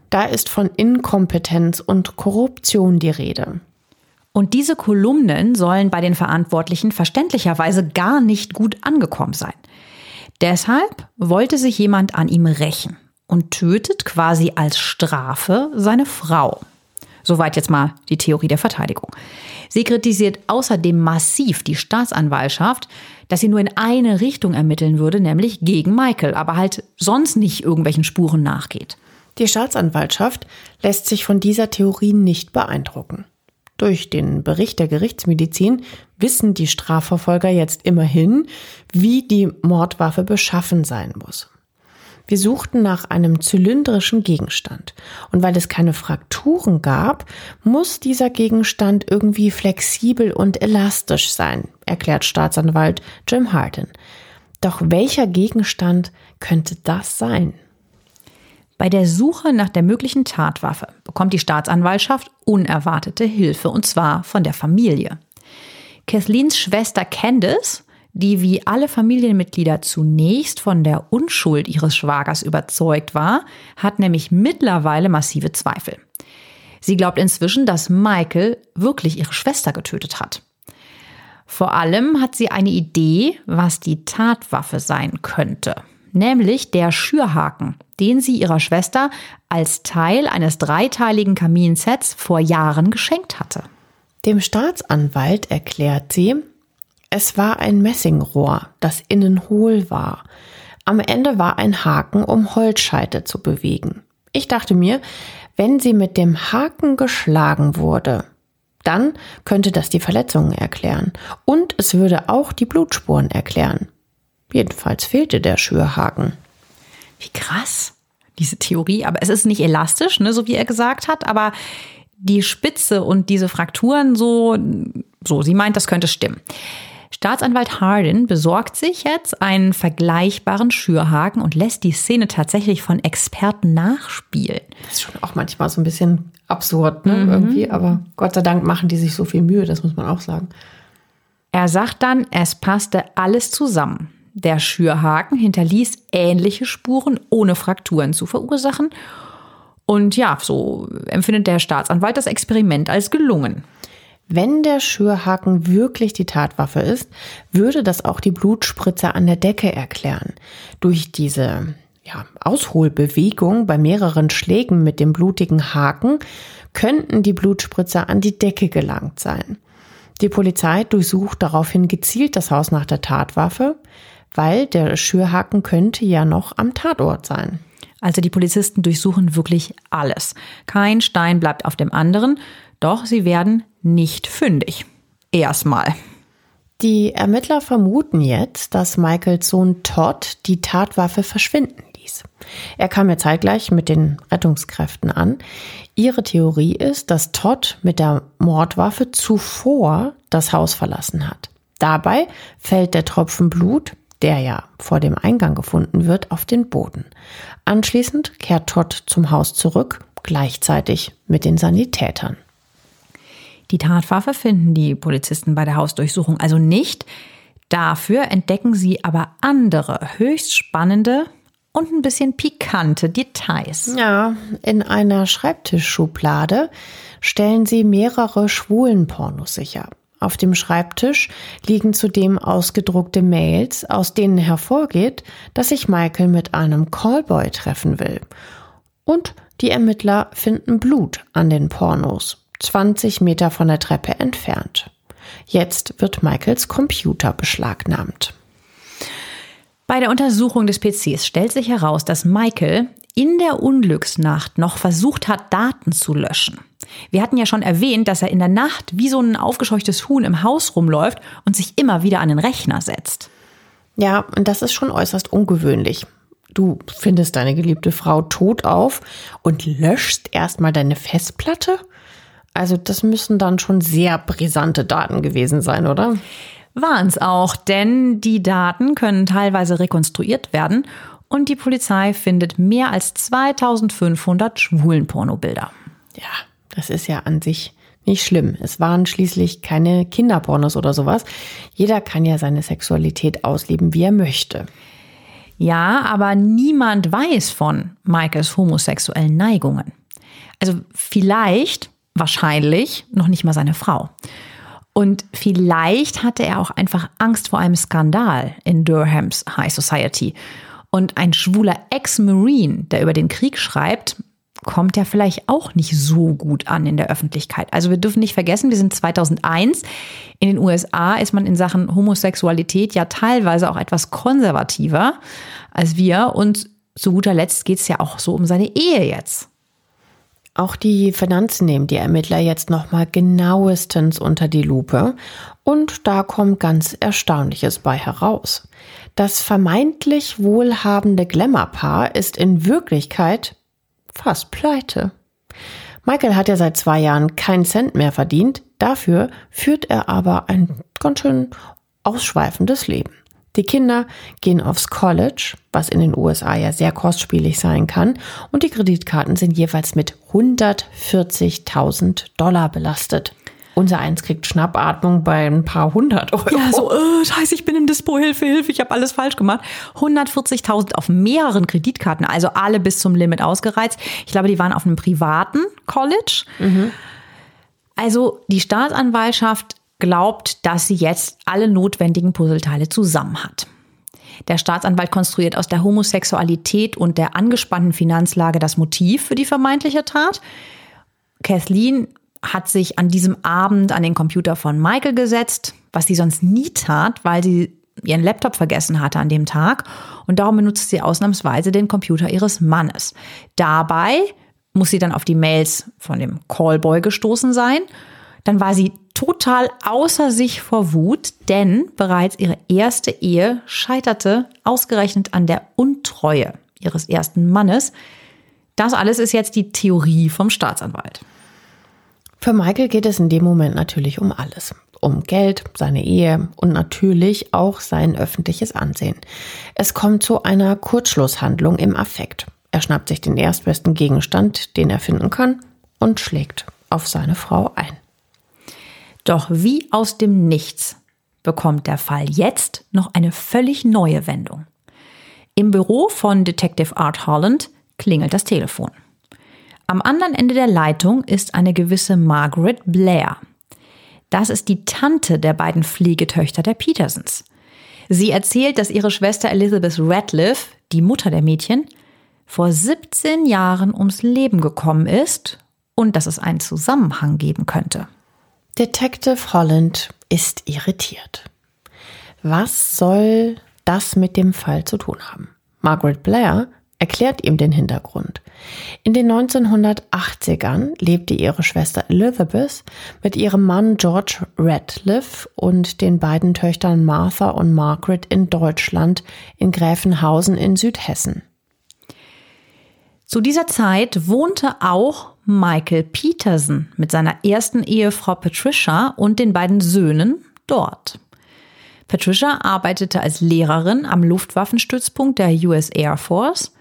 Da ist von Inkompetenz und Korruption die Rede. Und diese Kolumnen sollen bei den Verantwortlichen verständlicherweise gar nicht gut angekommen sein. Deshalb wollte sich jemand an ihm rächen und tötet quasi als Strafe seine Frau. Soweit jetzt mal die Theorie der Verteidigung. Sie kritisiert außerdem massiv die Staatsanwaltschaft, dass sie nur in eine Richtung ermitteln würde, nämlich gegen Michael, aber halt sonst nicht irgendwelchen Spuren nachgeht. Die Staatsanwaltschaft lässt sich von dieser Theorie nicht beeindrucken. Durch den Bericht der Gerichtsmedizin wissen die Strafverfolger jetzt immerhin, wie die Mordwaffe beschaffen sein muss. Wir suchten nach einem zylindrischen Gegenstand. Und weil es keine Frakturen gab, muss dieser Gegenstand irgendwie flexibel und elastisch sein, erklärt Staatsanwalt Jim Harden. Doch welcher Gegenstand könnte das sein? Bei der Suche nach der möglichen Tatwaffe bekommt die Staatsanwaltschaft unerwartete Hilfe, und zwar von der Familie. Kathleens Schwester Candice die wie alle Familienmitglieder zunächst von der Unschuld ihres Schwagers überzeugt war, hat nämlich mittlerweile massive Zweifel. Sie glaubt inzwischen, dass Michael wirklich ihre Schwester getötet hat. Vor allem hat sie eine Idee, was die Tatwaffe sein könnte, nämlich der Schürhaken, den sie ihrer Schwester als Teil eines dreiteiligen Kaminsets vor Jahren geschenkt hatte. Dem Staatsanwalt erklärt sie, es war ein Messingrohr, das innen hohl war. Am Ende war ein Haken, um Holzscheite zu bewegen. Ich dachte mir, wenn sie mit dem Haken geschlagen wurde, dann könnte das die Verletzungen erklären. Und es würde auch die Blutspuren erklären. Jedenfalls fehlte der Schürhaken. Wie krass, diese Theorie. Aber es ist nicht elastisch, ne, so wie er gesagt hat, aber die Spitze und diese Frakturen so, so, sie meint, das könnte stimmen. Staatsanwalt Hardin besorgt sich jetzt einen vergleichbaren Schürhaken und lässt die Szene tatsächlich von Experten nachspielen. Das ist schon auch manchmal so ein bisschen absurd, ne, mhm. irgendwie. Aber Gott sei Dank machen die sich so viel Mühe, das muss man auch sagen. Er sagt dann, es passte alles zusammen. Der Schürhaken hinterließ ähnliche Spuren, ohne Frakturen zu verursachen. Und ja, so empfindet der Staatsanwalt das Experiment als gelungen. Wenn der Schürhaken wirklich die Tatwaffe ist, würde das auch die Blutspritze an der Decke erklären. Durch diese ja, Ausholbewegung bei mehreren Schlägen mit dem blutigen Haken könnten die Blutspritzer an die Decke gelangt sein. Die Polizei durchsucht daraufhin gezielt das Haus nach der Tatwaffe, weil der Schürhaken könnte ja noch am Tatort sein. Also die Polizisten durchsuchen wirklich alles. Kein Stein bleibt auf dem anderen, doch sie werden nicht fündig. Erstmal. Die Ermittler vermuten jetzt, dass Michaels Sohn Todd die Tatwaffe verschwinden ließ. Er kam ja zeitgleich mit den Rettungskräften an. Ihre Theorie ist, dass Todd mit der Mordwaffe zuvor das Haus verlassen hat. Dabei fällt der Tropfen Blut, der ja vor dem Eingang gefunden wird, auf den Boden. Anschließend kehrt Todd zum Haus zurück, gleichzeitig mit den Sanitätern. Die Tatwaffe finden die Polizisten bei der Hausdurchsuchung also nicht. Dafür entdecken sie aber andere, höchst spannende und ein bisschen pikante Details. Ja, in einer Schreibtischschublade stellen sie mehrere Schwulenpornos sicher. Auf dem Schreibtisch liegen zudem ausgedruckte Mails, aus denen hervorgeht, dass sich Michael mit einem Callboy treffen will. Und die Ermittler finden Blut an den Pornos, 20 Meter von der Treppe entfernt. Jetzt wird Michaels Computer beschlagnahmt. Bei der Untersuchung des PCs stellt sich heraus, dass Michael in der Unglücksnacht noch versucht hat, Daten zu löschen. Wir hatten ja schon erwähnt, dass er in der Nacht wie so ein aufgescheuchtes Huhn im Haus rumläuft und sich immer wieder an den Rechner setzt. Ja, und das ist schon äußerst ungewöhnlich. Du findest deine geliebte Frau tot auf und löschst erstmal deine Festplatte? Also das müssen dann schon sehr brisante Daten gewesen sein, oder? Waren es auch, denn die Daten können teilweise rekonstruiert werden und die Polizei findet mehr als 2500 Schwulenpornobilder. Ja, das ist ja an sich nicht schlimm. Es waren schließlich keine Kinderpornos oder sowas. Jeder kann ja seine Sexualität ausleben, wie er möchte. Ja, aber niemand weiß von Michaels homosexuellen Neigungen. Also vielleicht, wahrscheinlich, noch nicht mal seine Frau. Und vielleicht hatte er auch einfach Angst vor einem Skandal in Durhams High Society. Und ein schwuler Ex-Marine, der über den Krieg schreibt, kommt ja vielleicht auch nicht so gut an in der Öffentlichkeit. Also wir dürfen nicht vergessen, wir sind 2001. In den USA ist man in Sachen Homosexualität ja teilweise auch etwas konservativer als wir. Und zu guter Letzt geht es ja auch so um seine Ehe jetzt. Auch die Finanzen nehmen die Ermittler jetzt nochmal genauestens unter die Lupe. Und da kommt ganz Erstaunliches bei heraus. Das vermeintlich wohlhabende Glamour-Paar ist in Wirklichkeit fast pleite. Michael hat ja seit zwei Jahren keinen Cent mehr verdient, dafür führt er aber ein ganz schön ausschweifendes Leben. Die Kinder gehen aufs College, was in den USA ja sehr kostspielig sein kann, und die Kreditkarten sind jeweils mit 140.000 Dollar belastet. Unser eins kriegt Schnappatmung bei ein paar hundert Euro. Ja, so, äh, scheiße, ich bin im Dispo, Hilfe, Hilfe, ich habe alles falsch gemacht. 140.000 auf mehreren Kreditkarten, also alle bis zum Limit ausgereizt. Ich glaube, die waren auf einem privaten College. Mhm. Also die Staatsanwaltschaft glaubt, dass sie jetzt alle notwendigen Puzzleteile zusammen hat. Der Staatsanwalt konstruiert aus der Homosexualität und der angespannten Finanzlage das Motiv für die vermeintliche Tat. Kathleen hat sich an diesem Abend an den Computer von Michael gesetzt, was sie sonst nie tat, weil sie ihren Laptop vergessen hatte an dem Tag. Und darum benutzt sie ausnahmsweise den Computer ihres Mannes. Dabei muss sie dann auf die Mails von dem Callboy gestoßen sein. Dann war sie total außer sich vor Wut, denn bereits ihre erste Ehe scheiterte ausgerechnet an der Untreue ihres ersten Mannes. Das alles ist jetzt die Theorie vom Staatsanwalt. Für Michael geht es in dem Moment natürlich um alles. Um Geld, seine Ehe und natürlich auch sein öffentliches Ansehen. Es kommt zu einer Kurzschlusshandlung im Affekt. Er schnappt sich den erstbesten Gegenstand, den er finden kann, und schlägt auf seine Frau ein. Doch wie aus dem Nichts bekommt der Fall jetzt noch eine völlig neue Wendung. Im Büro von Detective Art Holland klingelt das Telefon. Am anderen Ende der Leitung ist eine gewisse Margaret Blair. Das ist die Tante der beiden Pflegetöchter der Petersons. Sie erzählt, dass ihre Schwester Elizabeth Radcliffe, die Mutter der Mädchen, vor 17 Jahren ums Leben gekommen ist und dass es einen Zusammenhang geben könnte. Detective Holland ist irritiert. Was soll das mit dem Fall zu tun haben? Margaret Blair erklärt ihm den Hintergrund. In den 1980ern lebte ihre Schwester Elizabeth mit ihrem Mann George Radcliffe und den beiden Töchtern Martha und Margaret in Deutschland in Gräfenhausen in Südhessen. Zu dieser Zeit wohnte auch Michael Peterson mit seiner ersten Ehefrau Patricia und den beiden Söhnen dort. Patricia arbeitete als Lehrerin am Luftwaffenstützpunkt der US Air Force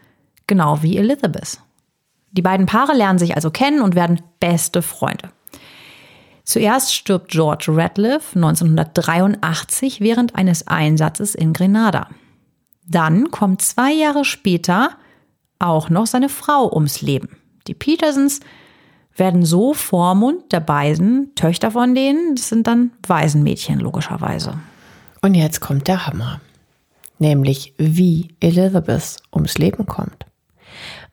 genau wie Elizabeth. Die beiden Paare lernen sich also kennen und werden beste Freunde. Zuerst stirbt George Radcliffe 1983 während eines Einsatzes in Grenada. Dann kommt zwei Jahre später auch noch seine Frau ums Leben. Die Petersons werden so Vormund der beiden Töchter von denen, das sind dann Waisenmädchen logischerweise. Und jetzt kommt der Hammer, nämlich wie Elizabeth ums Leben kommt.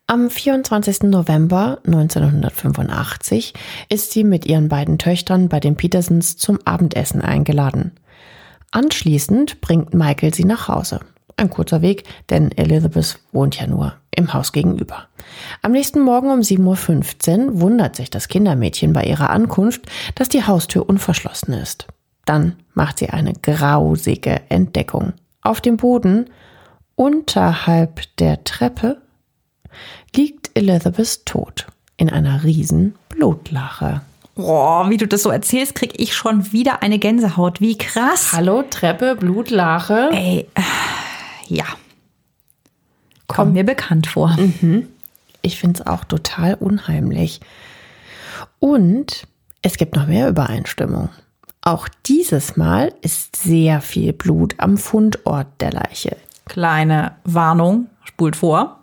Am 24. November 1985 ist sie mit ihren beiden Töchtern bei den Petersons zum Abendessen eingeladen. Anschließend bringt Michael sie nach Hause. Ein kurzer Weg, denn Elizabeth wohnt ja nur im Haus gegenüber. Am nächsten Morgen um 7.15 Uhr wundert sich das Kindermädchen bei ihrer Ankunft, dass die Haustür unverschlossen ist. Dann macht sie eine grausige Entdeckung. Auf dem Boden, unterhalb der Treppe, liegt Elizabeth tot in einer riesen Blutlache. Boah, wie du das so erzählst, krieg ich schon wieder eine Gänsehaut. Wie krass. Hallo, Treppe, Blutlache. Ey, äh, ja. Kommt mir bekannt vor. Mhm. Ich finde es auch total unheimlich. Und es gibt noch mehr Übereinstimmung. Auch dieses Mal ist sehr viel Blut am Fundort der Leiche. Kleine Warnung, spult vor.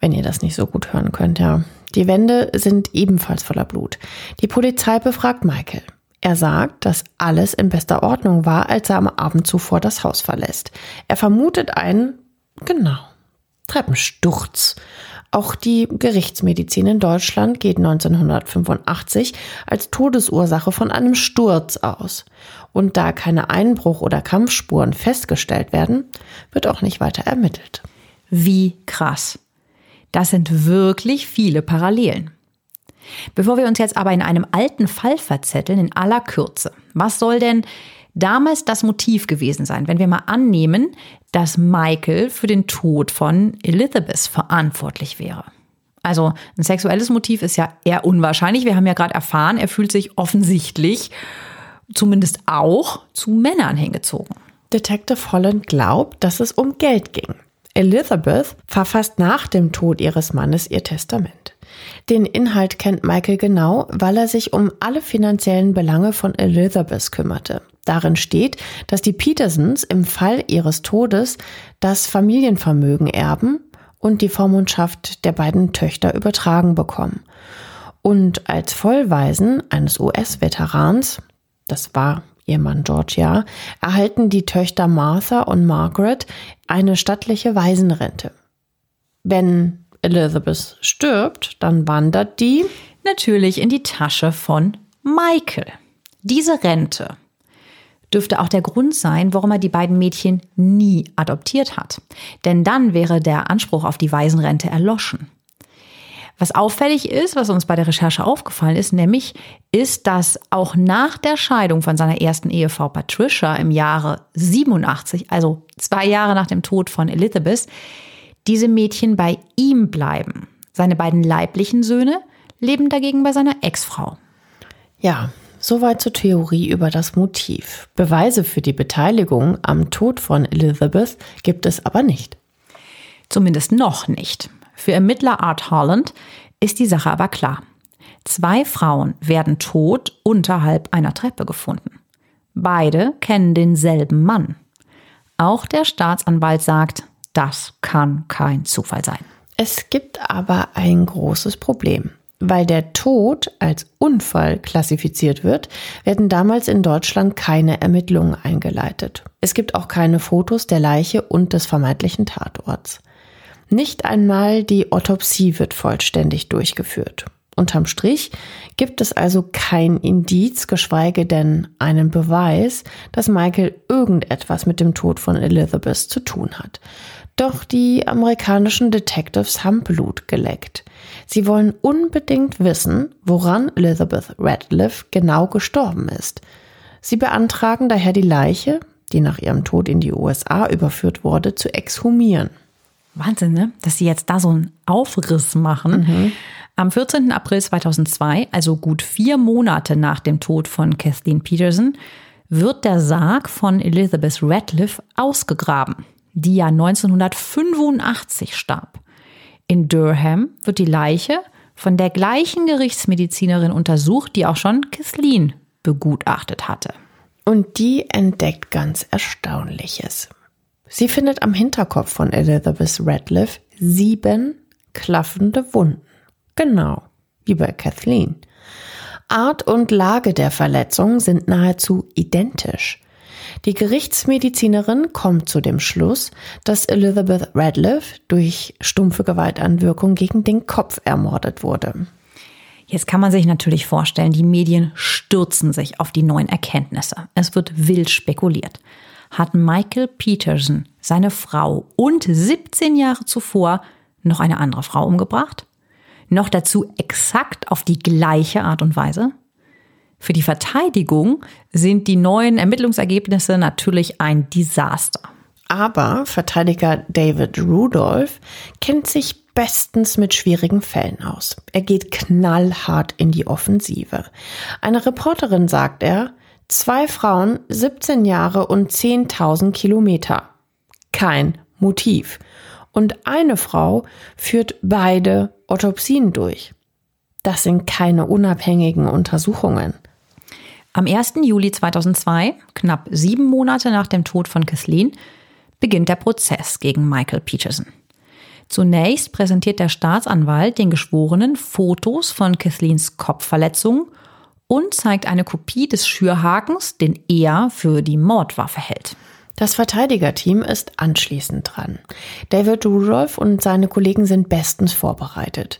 Wenn ihr das nicht so gut hören könnt, ja. Die Wände sind ebenfalls voller Blut. Die Polizei befragt Michael. Er sagt, dass alles in bester Ordnung war, als er am Abend zuvor das Haus verlässt. Er vermutet einen, genau, Treppensturz. Auch die Gerichtsmedizin in Deutschland geht 1985 als Todesursache von einem Sturz aus. Und da keine Einbruch- oder Kampfspuren festgestellt werden, wird auch nicht weiter ermittelt. Wie krass. Das sind wirklich viele Parallelen. Bevor wir uns jetzt aber in einem alten Fall verzetteln, in aller Kürze, was soll denn damals das Motiv gewesen sein, wenn wir mal annehmen, dass Michael für den Tod von Elizabeth verantwortlich wäre? Also ein sexuelles Motiv ist ja eher unwahrscheinlich. Wir haben ja gerade erfahren, er fühlt sich offensichtlich zumindest auch zu Männern hingezogen. Detective Holland glaubt, dass es um Geld ging. Elizabeth verfasst nach dem Tod ihres Mannes ihr Testament. Den Inhalt kennt Michael genau, weil er sich um alle finanziellen Belange von Elizabeth kümmerte. Darin steht, dass die Petersons im Fall ihres Todes das Familienvermögen erben und die Vormundschaft der beiden Töchter übertragen bekommen. Und als Vollweisen eines US-Veterans, das war ihr Mann Georgia, erhalten die Töchter Martha und Margaret eine stattliche Waisenrente. Wenn Elizabeth stirbt, dann wandert die natürlich in die Tasche von Michael. Diese Rente dürfte auch der Grund sein, warum er die beiden Mädchen nie adoptiert hat. Denn dann wäre der Anspruch auf die Waisenrente erloschen. Was auffällig ist, was uns bei der Recherche aufgefallen ist, nämlich ist, dass auch nach der Scheidung von seiner ersten Ehefrau Patricia im Jahre 87, also zwei Jahre nach dem Tod von Elizabeth, diese Mädchen bei ihm bleiben. Seine beiden leiblichen Söhne leben dagegen bei seiner Ex-Frau. Ja, soweit zur Theorie über das Motiv. Beweise für die Beteiligung am Tod von Elizabeth gibt es aber nicht. Zumindest noch nicht. Für Ermittler Art Holland ist die Sache aber klar. Zwei Frauen werden tot unterhalb einer Treppe gefunden. Beide kennen denselben Mann. Auch der Staatsanwalt sagt, das kann kein Zufall sein. Es gibt aber ein großes Problem. Weil der Tod als Unfall klassifiziert wird, werden damals in Deutschland keine Ermittlungen eingeleitet. Es gibt auch keine Fotos der Leiche und des vermeintlichen Tatorts. Nicht einmal die Autopsie wird vollständig durchgeführt. Unterm Strich gibt es also kein Indiz, geschweige denn einen Beweis, dass Michael irgendetwas mit dem Tod von Elizabeth zu tun hat. Doch die amerikanischen Detectives haben Blut geleckt. Sie wollen unbedingt wissen, woran Elizabeth Radcliffe genau gestorben ist. Sie beantragen daher die Leiche, die nach ihrem Tod in die USA überführt wurde, zu exhumieren. Wahnsinn, ne? Dass sie jetzt da so einen Aufriss machen. Mhm. Am 14. April 2002, also gut vier Monate nach dem Tod von Kathleen Peterson, wird der Sarg von Elizabeth Radcliffe ausgegraben die ja 1985 starb. In Durham wird die Leiche von der gleichen Gerichtsmedizinerin untersucht, die auch schon Kathleen begutachtet hatte. Und die entdeckt ganz Erstaunliches. Sie findet am Hinterkopf von Elizabeth Radcliffe sieben klaffende Wunden. Genau, wie bei Kathleen. Art und Lage der Verletzung sind nahezu identisch. Die Gerichtsmedizinerin kommt zu dem Schluss, dass Elizabeth Radcliffe durch stumpfe Gewaltanwirkung gegen den Kopf ermordet wurde. Jetzt kann man sich natürlich vorstellen, die Medien stürzen sich auf die neuen Erkenntnisse. Es wird wild spekuliert. Hat Michael Peterson seine Frau und 17 Jahre zuvor noch eine andere Frau umgebracht? Noch dazu exakt auf die gleiche Art und Weise? Für die Verteidigung sind die neuen Ermittlungsergebnisse natürlich ein Desaster. Aber Verteidiger David Rudolph kennt sich bestens mit schwierigen Fällen aus. Er geht knallhart in die Offensive. Eine Reporterin sagt er, zwei Frauen, 17 Jahre und 10.000 Kilometer. Kein Motiv. Und eine Frau führt beide Autopsien durch. Das sind keine unabhängigen Untersuchungen. Am 1. Juli 2002, knapp sieben Monate nach dem Tod von Kathleen, beginnt der Prozess gegen Michael Peterson. Zunächst präsentiert der Staatsanwalt den Geschworenen Fotos von Kathleens Kopfverletzungen und zeigt eine Kopie des Schürhakens, den er für die Mordwaffe hält. Das Verteidigerteam ist anschließend dran. David Rudolph und seine Kollegen sind bestens vorbereitet.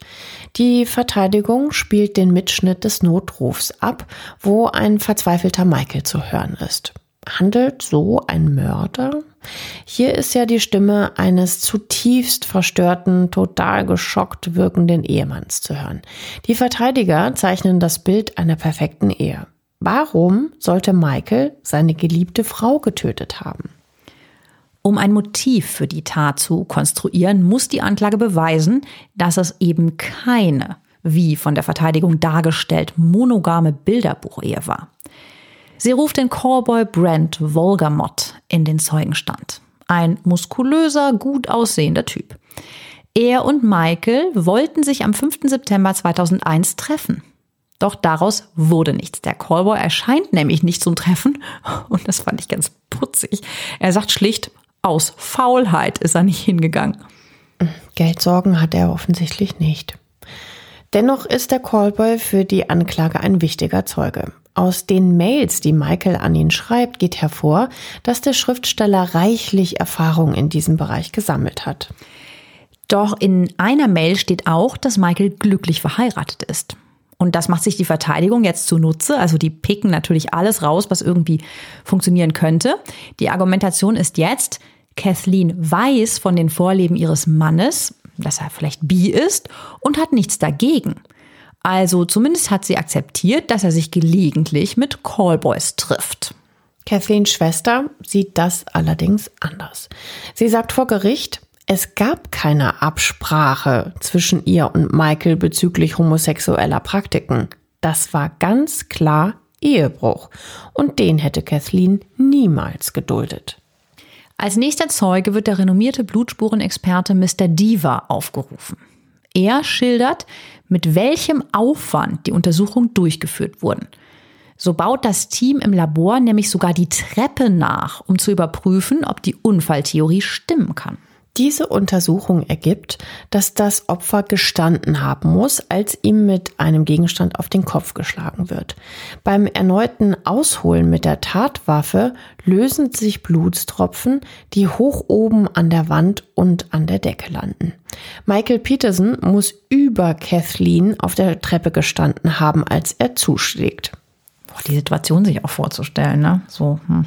Die Verteidigung spielt den Mitschnitt des Notrufs ab, wo ein verzweifelter Michael zu hören ist. Handelt so ein Mörder? Hier ist ja die Stimme eines zutiefst verstörten, total geschockt wirkenden Ehemanns zu hören. Die Verteidiger zeichnen das Bild einer perfekten Ehe. Warum sollte Michael seine geliebte Frau getötet haben? Um ein Motiv für die Tat zu konstruieren, muss die Anklage beweisen, dass es eben keine, wie von der Verteidigung dargestellt, monogame Bilderbuchehe war. Sie ruft den Callboy Brent Volgamott in den Zeugenstand. Ein muskulöser, gut aussehender Typ. Er und Michael wollten sich am 5. September 2001 treffen. Doch daraus wurde nichts. Der Callboy erscheint nämlich nicht zum Treffen und das fand ich ganz putzig. Er sagt schlicht, aus Faulheit ist er nicht hingegangen. Geldsorgen hat er offensichtlich nicht. Dennoch ist der Callboy für die Anklage ein wichtiger Zeuge. Aus den Mails, die Michael an ihn schreibt, geht hervor, dass der Schriftsteller reichlich Erfahrung in diesem Bereich gesammelt hat. Doch in einer Mail steht auch, dass Michael glücklich verheiratet ist. Und das macht sich die Verteidigung jetzt zunutze. Also die picken natürlich alles raus, was irgendwie funktionieren könnte. Die Argumentation ist jetzt, Kathleen weiß von den Vorleben ihres Mannes, dass er vielleicht bi ist und hat nichts dagegen. Also zumindest hat sie akzeptiert, dass er sich gelegentlich mit Callboys trifft. Kathleens Schwester sieht das allerdings anders. Sie sagt vor Gericht, es gab keine Absprache zwischen ihr und Michael bezüglich homosexueller Praktiken. Das war ganz klar Ehebruch. Und den hätte Kathleen niemals geduldet. Als nächster Zeuge wird der renommierte Blutspurenexperte Mr. Diva aufgerufen. Er schildert, mit welchem Aufwand die Untersuchungen durchgeführt wurden. So baut das Team im Labor nämlich sogar die Treppe nach, um zu überprüfen, ob die Unfalltheorie stimmen kann. Diese Untersuchung ergibt, dass das Opfer gestanden haben muss, als ihm mit einem Gegenstand auf den Kopf geschlagen wird. Beim erneuten Ausholen mit der Tatwaffe lösen sich Blutstropfen, die hoch oben an der Wand und an der Decke landen. Michael Peterson muss über Kathleen auf der Treppe gestanden haben, als er zuschlägt. Die Situation sich auch vorzustellen, ne? So. Hm.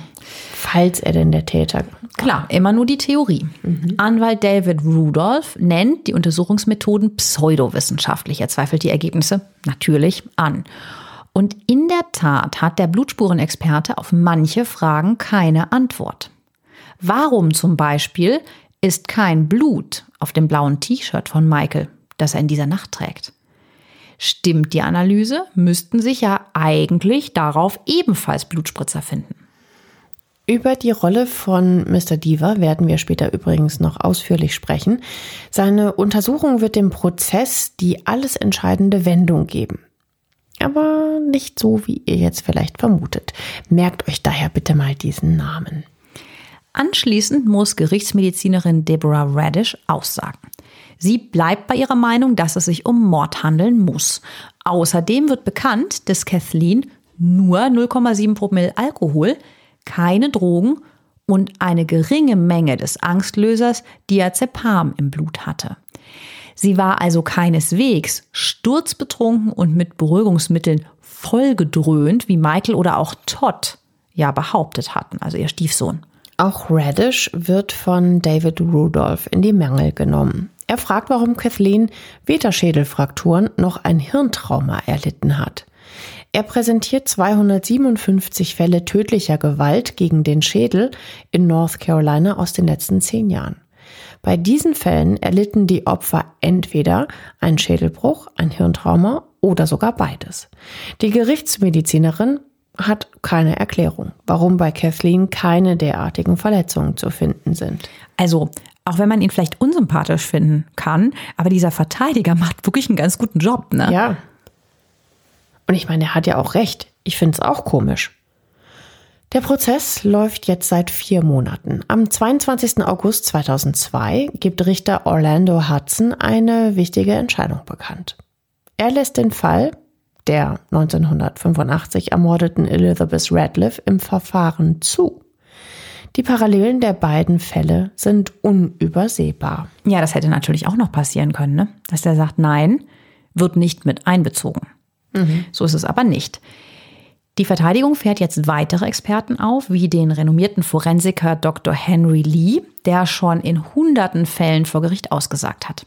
Falls er denn der Täter Klar, immer nur die Theorie. Mhm. Anwalt David Rudolph nennt die Untersuchungsmethoden pseudowissenschaftlich. Er zweifelt die Ergebnisse natürlich an. Und in der Tat hat der Blutspurenexperte auf manche Fragen keine Antwort. Warum zum Beispiel ist kein Blut auf dem blauen T-Shirt von Michael, das er in dieser Nacht trägt? Stimmt die Analyse, müssten sich ja eigentlich darauf ebenfalls Blutspritzer finden. Über die Rolle von Mr. Diva werden wir später übrigens noch ausführlich sprechen. Seine Untersuchung wird dem Prozess die alles entscheidende Wendung geben. Aber nicht so, wie ihr jetzt vielleicht vermutet. Merkt euch daher bitte mal diesen Namen. Anschließend muss Gerichtsmedizinerin Deborah Radish aussagen. Sie bleibt bei ihrer Meinung, dass es sich um Mord handeln muss. Außerdem wird bekannt, dass Kathleen nur 0,7 Promille Alkohol, keine Drogen und eine geringe Menge des Angstlösers Diazepam im Blut hatte. Sie war also keineswegs sturzbetrunken und mit Beruhigungsmitteln vollgedröhnt, wie Michael oder auch Todd ja behauptet hatten, also ihr Stiefsohn. Auch Radish wird von David Rudolph in die Mangel genommen. Er fragt, warum Kathleen weder Schädelfrakturen noch ein Hirntrauma erlitten hat. Er präsentiert 257 Fälle tödlicher Gewalt gegen den Schädel in North Carolina aus den letzten zehn Jahren. Bei diesen Fällen erlitten die Opfer entweder einen Schädelbruch, ein Hirntrauma oder sogar beides. Die Gerichtsmedizinerin hat keine Erklärung, warum bei Kathleen keine derartigen Verletzungen zu finden sind. Also, auch wenn man ihn vielleicht unsympathisch finden kann, aber dieser Verteidiger macht wirklich einen ganz guten Job, ne? Ja. Und ich meine, er hat ja auch recht. Ich finde es auch komisch. Der Prozess läuft jetzt seit vier Monaten. Am 22. August 2002 gibt Richter Orlando Hudson eine wichtige Entscheidung bekannt. Er lässt den Fall der 1985 ermordeten Elizabeth Radcliffe im Verfahren zu. Die Parallelen der beiden Fälle sind unübersehbar. Ja, das hätte natürlich auch noch passieren können, ne? dass er sagt, nein, wird nicht mit einbezogen. Mhm. So ist es aber nicht. Die Verteidigung fährt jetzt weitere Experten auf, wie den renommierten Forensiker Dr. Henry Lee, der schon in hunderten Fällen vor Gericht ausgesagt hat.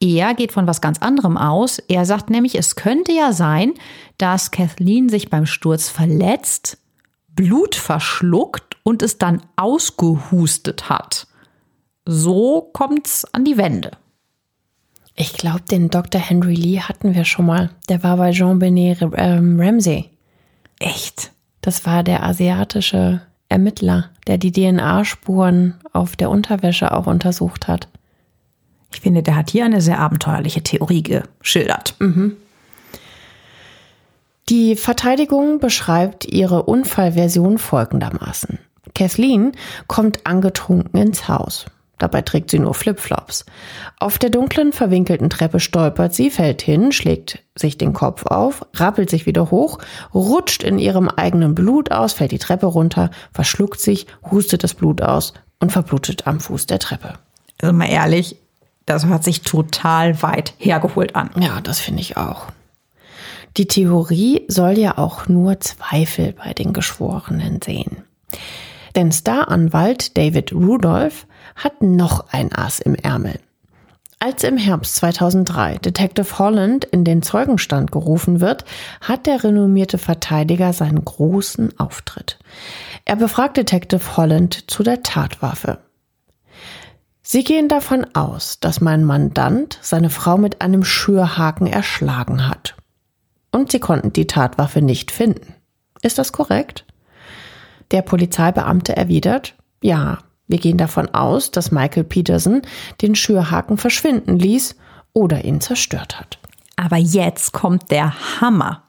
Er geht von was ganz anderem aus. Er sagt nämlich, es könnte ja sein, dass Kathleen sich beim Sturz verletzt, Blut verschluckt und es dann ausgehustet hat. So kommt's an die Wände. Ich glaube, den Dr. Henry Lee hatten wir schon mal. Der war bei Jean-Benet ähm, Ramsey. Echt? Das war der asiatische Ermittler, der die DNA-Spuren auf der Unterwäsche auch untersucht hat. Ich finde, der hat hier eine sehr abenteuerliche Theorie geschildert. Mhm. Die Verteidigung beschreibt ihre Unfallversion folgendermaßen. Kathleen kommt angetrunken ins Haus. Dabei trägt sie nur Flipflops. Auf der dunklen, verwinkelten Treppe stolpert sie, fällt hin, schlägt sich den Kopf auf, rappelt sich wieder hoch, rutscht in ihrem eigenen Blut aus, fällt die Treppe runter, verschluckt sich, hustet das Blut aus und verblutet am Fuß der Treppe. Also mal ehrlich, das hört sich total weit hergeholt an. Ja, das finde ich auch. Die Theorie soll ja auch nur Zweifel bei den Geschworenen sehen. Denn Staranwalt David Rudolph hat noch ein Ass im Ärmel. Als im Herbst 2003 Detective Holland in den Zeugenstand gerufen wird, hat der renommierte Verteidiger seinen großen Auftritt. Er befragt Detective Holland zu der Tatwaffe. Sie gehen davon aus, dass mein Mandant seine Frau mit einem Schürhaken erschlagen hat. Und sie konnten die Tatwaffe nicht finden. Ist das korrekt? Der Polizeibeamte erwidert, ja, wir gehen davon aus, dass Michael Peterson den Schürhaken verschwinden ließ oder ihn zerstört hat. Aber jetzt kommt der Hammer.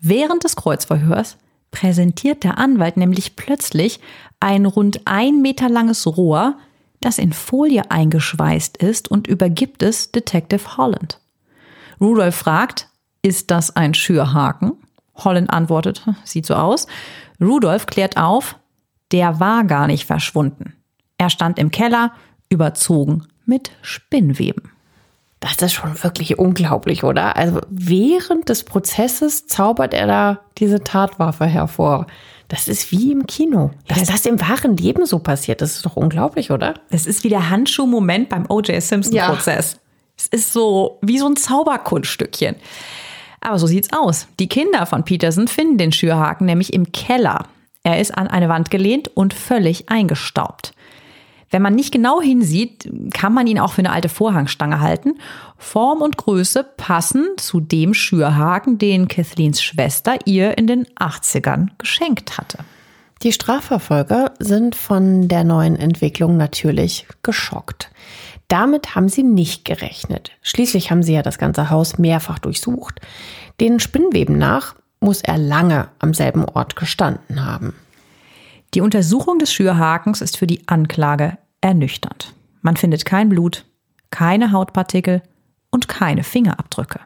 Während des Kreuzverhörs präsentiert der Anwalt nämlich plötzlich ein rund ein Meter langes Rohr, das in Folie eingeschweißt ist und übergibt es Detective Holland. Rudolph fragt, ist das ein Schürhaken? Holland antwortet, sieht so aus. Rudolph klärt auf, der war gar nicht verschwunden. Er stand im Keller, überzogen mit Spinnweben. Das ist schon wirklich unglaublich, oder? Also während des Prozesses zaubert er da diese Tatwaffe hervor. Das ist wie im Kino. Dass das im wahren Leben so passiert, das ist doch unglaublich, oder? Das ist wie der Handschuh-Moment beim O.J. Simpson-Prozess. Ja. Es ist so wie so ein Zauberkunststückchen. Aber so sieht's aus. Die Kinder von Peterson finden den Schürhaken nämlich im Keller. Er ist an eine Wand gelehnt und völlig eingestaubt. Wenn man nicht genau hinsieht, kann man ihn auch für eine alte Vorhangstange halten. Form und Größe passen zu dem Schürhaken, den Kathleens Schwester ihr in den 80ern geschenkt hatte. Die Strafverfolger sind von der neuen Entwicklung natürlich geschockt. Damit haben sie nicht gerechnet. Schließlich haben sie ja das ganze Haus mehrfach durchsucht. Den Spinnweben nach muss er lange am selben Ort gestanden haben. Die Untersuchung des Schürhakens ist für die Anklage ernüchternd. Man findet kein Blut, keine Hautpartikel und keine Fingerabdrücke.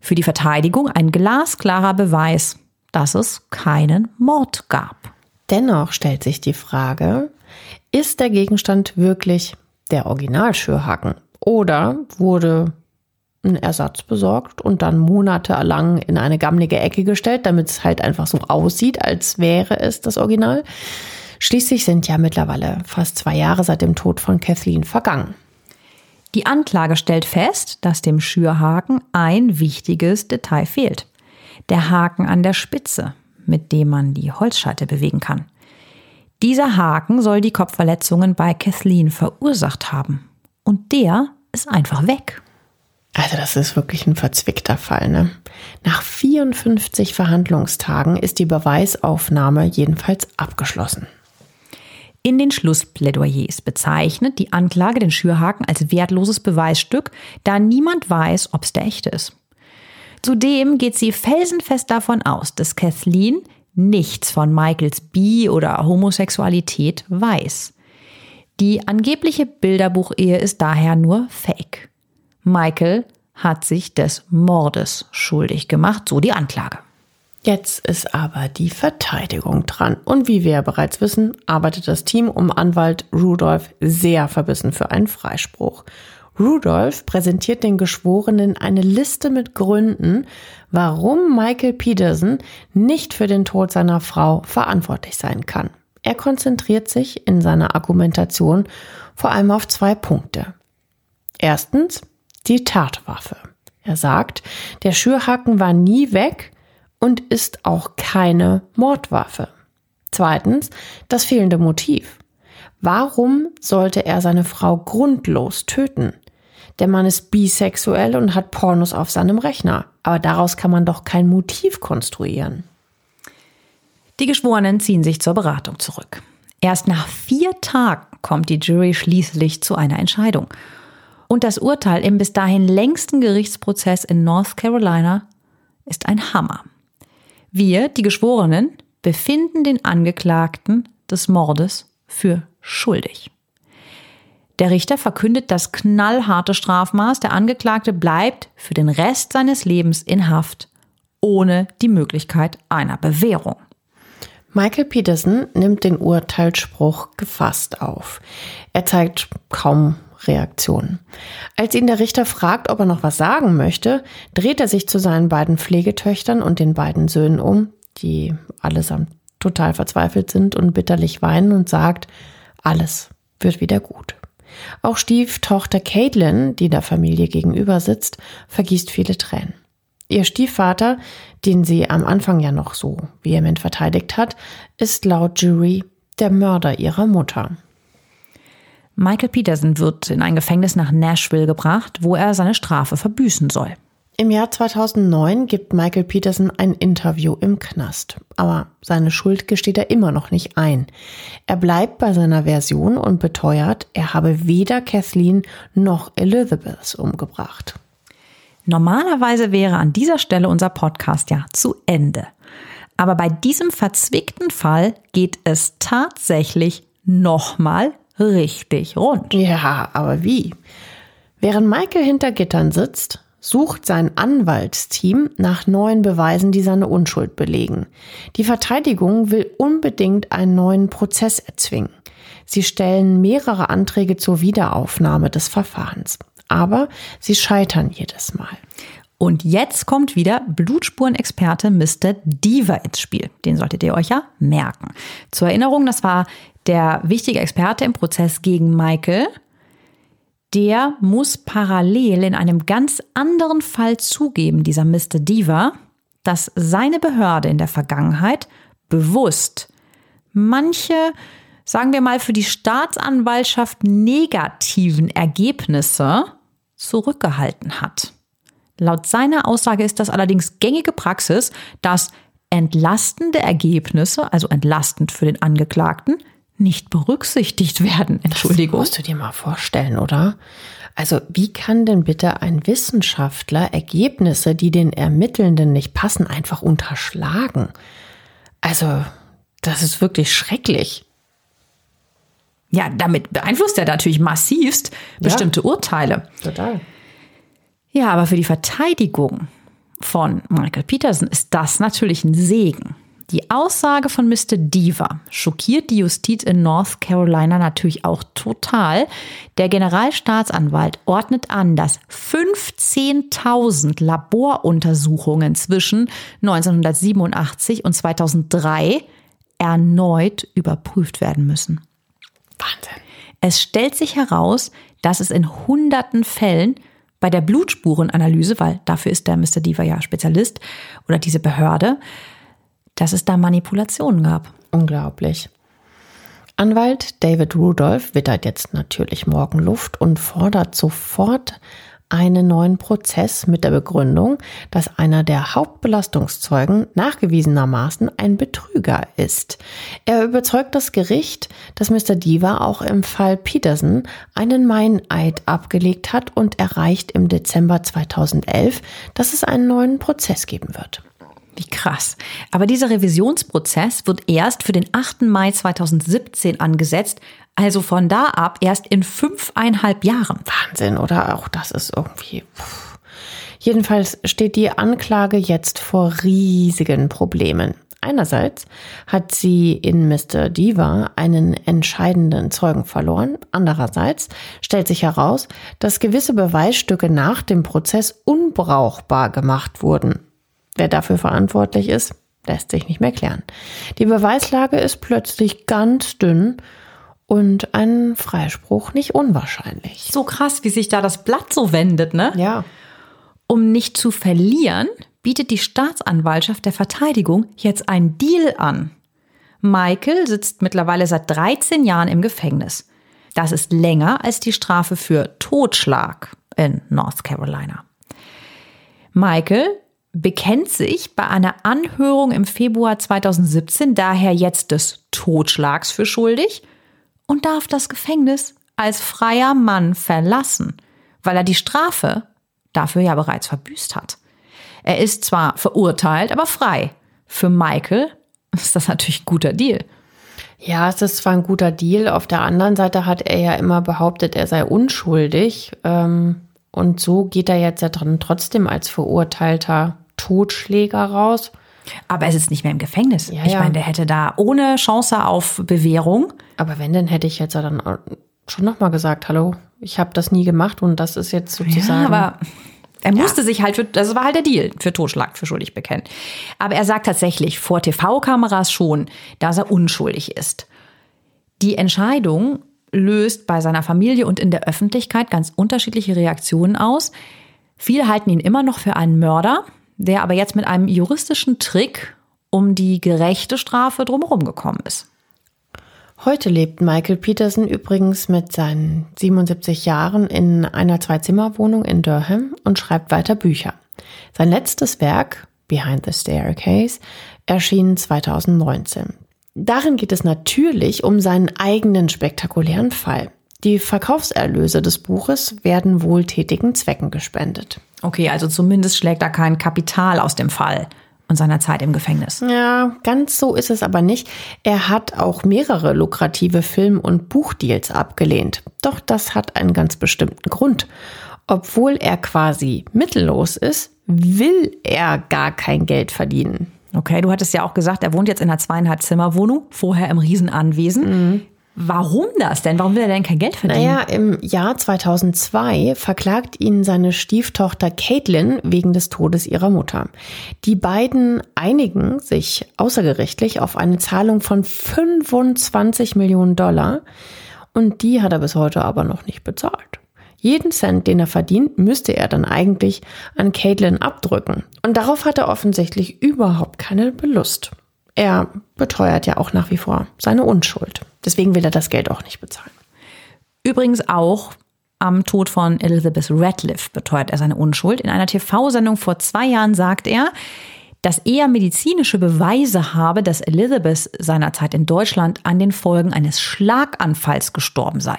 Für die Verteidigung ein glasklarer Beweis, dass es keinen Mord gab. Dennoch stellt sich die Frage, ist der Gegenstand wirklich der Originalschürhaken oder wurde ein Ersatz besorgt und dann monatelang in eine gammlige Ecke gestellt, damit es halt einfach so aussieht, als wäre es das Original. Schließlich sind ja mittlerweile fast zwei Jahre seit dem Tod von Kathleen vergangen. Die Anklage stellt fest, dass dem Schürhaken ein wichtiges Detail fehlt. Der Haken an der Spitze, mit dem man die Holzscheite bewegen kann. Dieser Haken soll die Kopfverletzungen bei Kathleen verursacht haben. Und der ist einfach weg. Also das ist wirklich ein verzwickter Fall. Ne? Nach 54 Verhandlungstagen ist die Beweisaufnahme jedenfalls abgeschlossen. In den Schlussplädoyers bezeichnet die Anklage den Schürhaken als wertloses Beweisstück, da niemand weiß, ob es der echte ist. Zudem geht sie felsenfest davon aus, dass Kathleen nichts von Michaels Bi- oder Homosexualität weiß. Die angebliche Bilderbuchehe ist daher nur Fake. Michael hat sich des Mordes schuldig gemacht, so die Anklage. Jetzt ist aber die Verteidigung dran. Und wie wir ja bereits wissen, arbeitet das Team um Anwalt Rudolph sehr verbissen für einen Freispruch. Rudolph präsentiert den Geschworenen eine Liste mit Gründen, warum Michael Peterson nicht für den Tod seiner Frau verantwortlich sein kann. Er konzentriert sich in seiner Argumentation vor allem auf zwei Punkte. Erstens die Tatwaffe. Er sagt, der Schürhaken war nie weg und ist auch keine Mordwaffe. Zweitens das fehlende Motiv. Warum sollte er seine Frau grundlos töten? Der Mann ist bisexuell und hat Pornos auf seinem Rechner. Aber daraus kann man doch kein Motiv konstruieren. Die Geschworenen ziehen sich zur Beratung zurück. Erst nach vier Tagen kommt die Jury schließlich zu einer Entscheidung. Und das Urteil im bis dahin längsten Gerichtsprozess in North Carolina ist ein Hammer. Wir, die Geschworenen, befinden den Angeklagten des Mordes für schuldig. Der Richter verkündet das knallharte Strafmaß. Der Angeklagte bleibt für den Rest seines Lebens in Haft, ohne die Möglichkeit einer Bewährung. Michael Peterson nimmt den Urteilsspruch gefasst auf. Er zeigt kaum Reaktionen. Als ihn der Richter fragt, ob er noch was sagen möchte, dreht er sich zu seinen beiden Pflegetöchtern und den beiden Söhnen um, die allesamt total verzweifelt sind und bitterlich weinen und sagt, alles wird wieder gut. Auch Stieftochter Caitlin, die der Familie gegenüber sitzt, vergießt viele Tränen. Ihr Stiefvater, den sie am Anfang ja noch so vehement verteidigt hat, ist laut Jury der Mörder ihrer Mutter. Michael Peterson wird in ein Gefängnis nach Nashville gebracht, wo er seine Strafe verbüßen soll. Im Jahr 2009 gibt Michael Peterson ein Interview im Knast. Aber seine Schuld gesteht er immer noch nicht ein. Er bleibt bei seiner Version und beteuert, er habe weder Kathleen noch Elizabeth umgebracht. Normalerweise wäre an dieser Stelle unser Podcast ja zu Ende. Aber bei diesem verzwickten Fall geht es tatsächlich nochmal richtig rund. Ja, aber wie? Während Michael hinter Gittern sitzt, sucht sein Anwaltsteam nach neuen Beweisen, die seine Unschuld belegen. Die Verteidigung will unbedingt einen neuen Prozess erzwingen. Sie stellen mehrere Anträge zur Wiederaufnahme des Verfahrens. Aber sie scheitern jedes Mal. Und jetzt kommt wieder Blutspurenexperte Mr. Diva ins Spiel. Den solltet ihr euch ja merken. Zur Erinnerung, das war der wichtige Experte im Prozess gegen Michael der muss parallel in einem ganz anderen Fall zugeben, dieser Mr. Diva, dass seine Behörde in der Vergangenheit bewusst manche, sagen wir mal, für die Staatsanwaltschaft negativen Ergebnisse zurückgehalten hat. Laut seiner Aussage ist das allerdings gängige Praxis, dass entlastende Ergebnisse, also entlastend für den Angeklagten, nicht berücksichtigt werden. Entschuldigung. Das musst du dir mal vorstellen, oder? Also wie kann denn bitte ein Wissenschaftler Ergebnisse, die den Ermittelnden nicht passen, einfach unterschlagen? Also, das ist wirklich schrecklich. Ja, damit beeinflusst er natürlich massivst bestimmte ja. Urteile. Total. Ja, aber für die Verteidigung von Michael Peterson ist das natürlich ein Segen. Die Aussage von Mr. Diva schockiert die Justiz in North Carolina natürlich auch total. Der Generalstaatsanwalt ordnet an, dass 15.000 Laboruntersuchungen zwischen 1987 und 2003 erneut überprüft werden müssen. Wahnsinn. Es stellt sich heraus, dass es in hunderten Fällen bei der Blutspurenanalyse, weil dafür ist der Mr. Diva ja Spezialist oder diese Behörde, dass es da Manipulationen gab. Unglaublich. Anwalt David Rudolph wittert jetzt natürlich Morgenluft und fordert sofort einen neuen Prozess mit der Begründung, dass einer der Hauptbelastungszeugen nachgewiesenermaßen ein Betrüger ist. Er überzeugt das Gericht, dass Mr. Diva auch im Fall Peterson einen Meineid abgelegt hat und erreicht im Dezember 2011, dass es einen neuen Prozess geben wird. Wie krass. Aber dieser Revisionsprozess wird erst für den 8. Mai 2017 angesetzt, also von da ab erst in fünfeinhalb Jahren. Wahnsinn, oder? Auch das ist irgendwie. Pff. Jedenfalls steht die Anklage jetzt vor riesigen Problemen. Einerseits hat sie in Mr. Diva einen entscheidenden Zeugen verloren. Andererseits stellt sich heraus, dass gewisse Beweisstücke nach dem Prozess unbrauchbar gemacht wurden. Wer dafür verantwortlich ist, lässt sich nicht mehr klären. Die Beweislage ist plötzlich ganz dünn und ein Freispruch nicht unwahrscheinlich. So krass, wie sich da das Blatt so wendet, ne? Ja. Um nicht zu verlieren, bietet die Staatsanwaltschaft der Verteidigung jetzt ein Deal an. Michael sitzt mittlerweile seit 13 Jahren im Gefängnis. Das ist länger als die Strafe für Totschlag in North Carolina. Michael bekennt sich bei einer Anhörung im Februar 2017 daher jetzt des Totschlags für schuldig und darf das Gefängnis als freier Mann verlassen, weil er die Strafe dafür ja bereits verbüßt hat. Er ist zwar verurteilt, aber frei. Für Michael ist das natürlich ein guter Deal. Ja, es ist zwar ein guter Deal. Auf der anderen Seite hat er ja immer behauptet, er sei unschuldig. Ähm, und so geht er jetzt ja dann trotzdem als verurteilter Totschläger raus. Aber er sitzt nicht mehr im Gefängnis. Ja, ich ja. meine, der hätte da ohne Chance auf Bewährung. Aber wenn, dann hätte ich jetzt ja dann schon nochmal gesagt, hallo, ich habe das nie gemacht und das ist jetzt sozusagen. Ja, aber er musste sich halt für, das war halt der Deal, für Totschlag, für schuldig bekennen. Aber er sagt tatsächlich vor TV-Kameras schon, dass er unschuldig ist. Die Entscheidung löst bei seiner Familie und in der Öffentlichkeit ganz unterschiedliche Reaktionen aus. Viele halten ihn immer noch für einen Mörder, der aber jetzt mit einem juristischen Trick um die gerechte Strafe drumherum gekommen ist. Heute lebt Michael Peterson übrigens mit seinen 77 Jahren in einer Zwei-Zimmer-Wohnung in Durham und schreibt weiter Bücher. Sein letztes Werk, Behind the Staircase, erschien 2019. Darin geht es natürlich um seinen eigenen spektakulären Fall. Die Verkaufserlöse des Buches werden wohltätigen Zwecken gespendet. Okay, also zumindest schlägt er kein Kapital aus dem Fall und seiner Zeit im Gefängnis. Ja, ganz so ist es aber nicht. Er hat auch mehrere lukrative Film- und Buchdeals abgelehnt. Doch das hat einen ganz bestimmten Grund. Obwohl er quasi mittellos ist, will er gar kein Geld verdienen. Okay, du hattest ja auch gesagt, er wohnt jetzt in einer zweieinhalb Zimmer Wohnung, vorher im Riesenanwesen. Mhm. Warum das denn? Warum will er denn kein Geld verdienen? Naja, im Jahr 2002 verklagt ihn seine Stieftochter Caitlin wegen des Todes ihrer Mutter. Die beiden einigen sich außergerichtlich auf eine Zahlung von 25 Millionen Dollar und die hat er bis heute aber noch nicht bezahlt. Jeden Cent, den er verdient, müsste er dann eigentlich an Caitlin abdrücken. Und darauf hat er offensichtlich überhaupt keine Belust. Er beteuert ja auch nach wie vor seine Unschuld. Deswegen will er das Geld auch nicht bezahlen. Übrigens auch am Tod von Elizabeth Radcliffe beteuert er seine Unschuld. In einer TV-Sendung vor zwei Jahren sagt er, dass er medizinische Beweise habe, dass Elizabeth seinerzeit in Deutschland an den Folgen eines Schlaganfalls gestorben sei.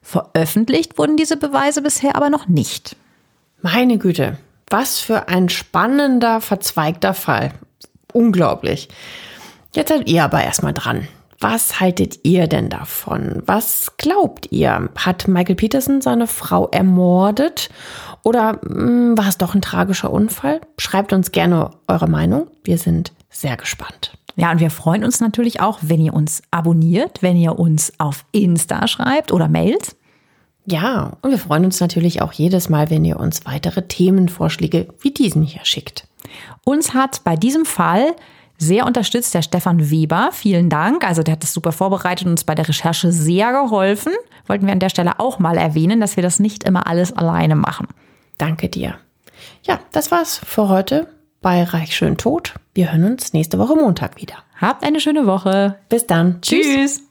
Veröffentlicht wurden diese Beweise bisher aber noch nicht. Meine Güte, was für ein spannender, verzweigter Fall. Unglaublich. Jetzt seid ihr aber erstmal dran. Was haltet ihr denn davon? Was glaubt ihr? Hat Michael Peterson seine Frau ermordet? Oder mh, hm, war es doch ein tragischer Unfall? Schreibt uns gerne eure Meinung. Wir sind sehr gespannt. Ja, und wir freuen uns natürlich auch, wenn ihr uns abonniert, wenn ihr uns auf Insta schreibt oder Mails. Ja, und wir freuen uns natürlich auch jedes Mal, wenn ihr uns weitere Themenvorschläge wie diesen hier schickt. Uns hat bei diesem Fall sehr unterstützt der Stefan Weber. Vielen Dank. Also der hat das super vorbereitet und uns bei der Recherche sehr geholfen. Wollten wir an der Stelle auch mal erwähnen, dass wir das nicht immer alles alleine machen. Danke dir. Ja, das war's für heute bei Reich schön tot. Wir hören uns nächste Woche Montag wieder. Habt eine schöne Woche. Bis dann. Tschüss. Tschüss.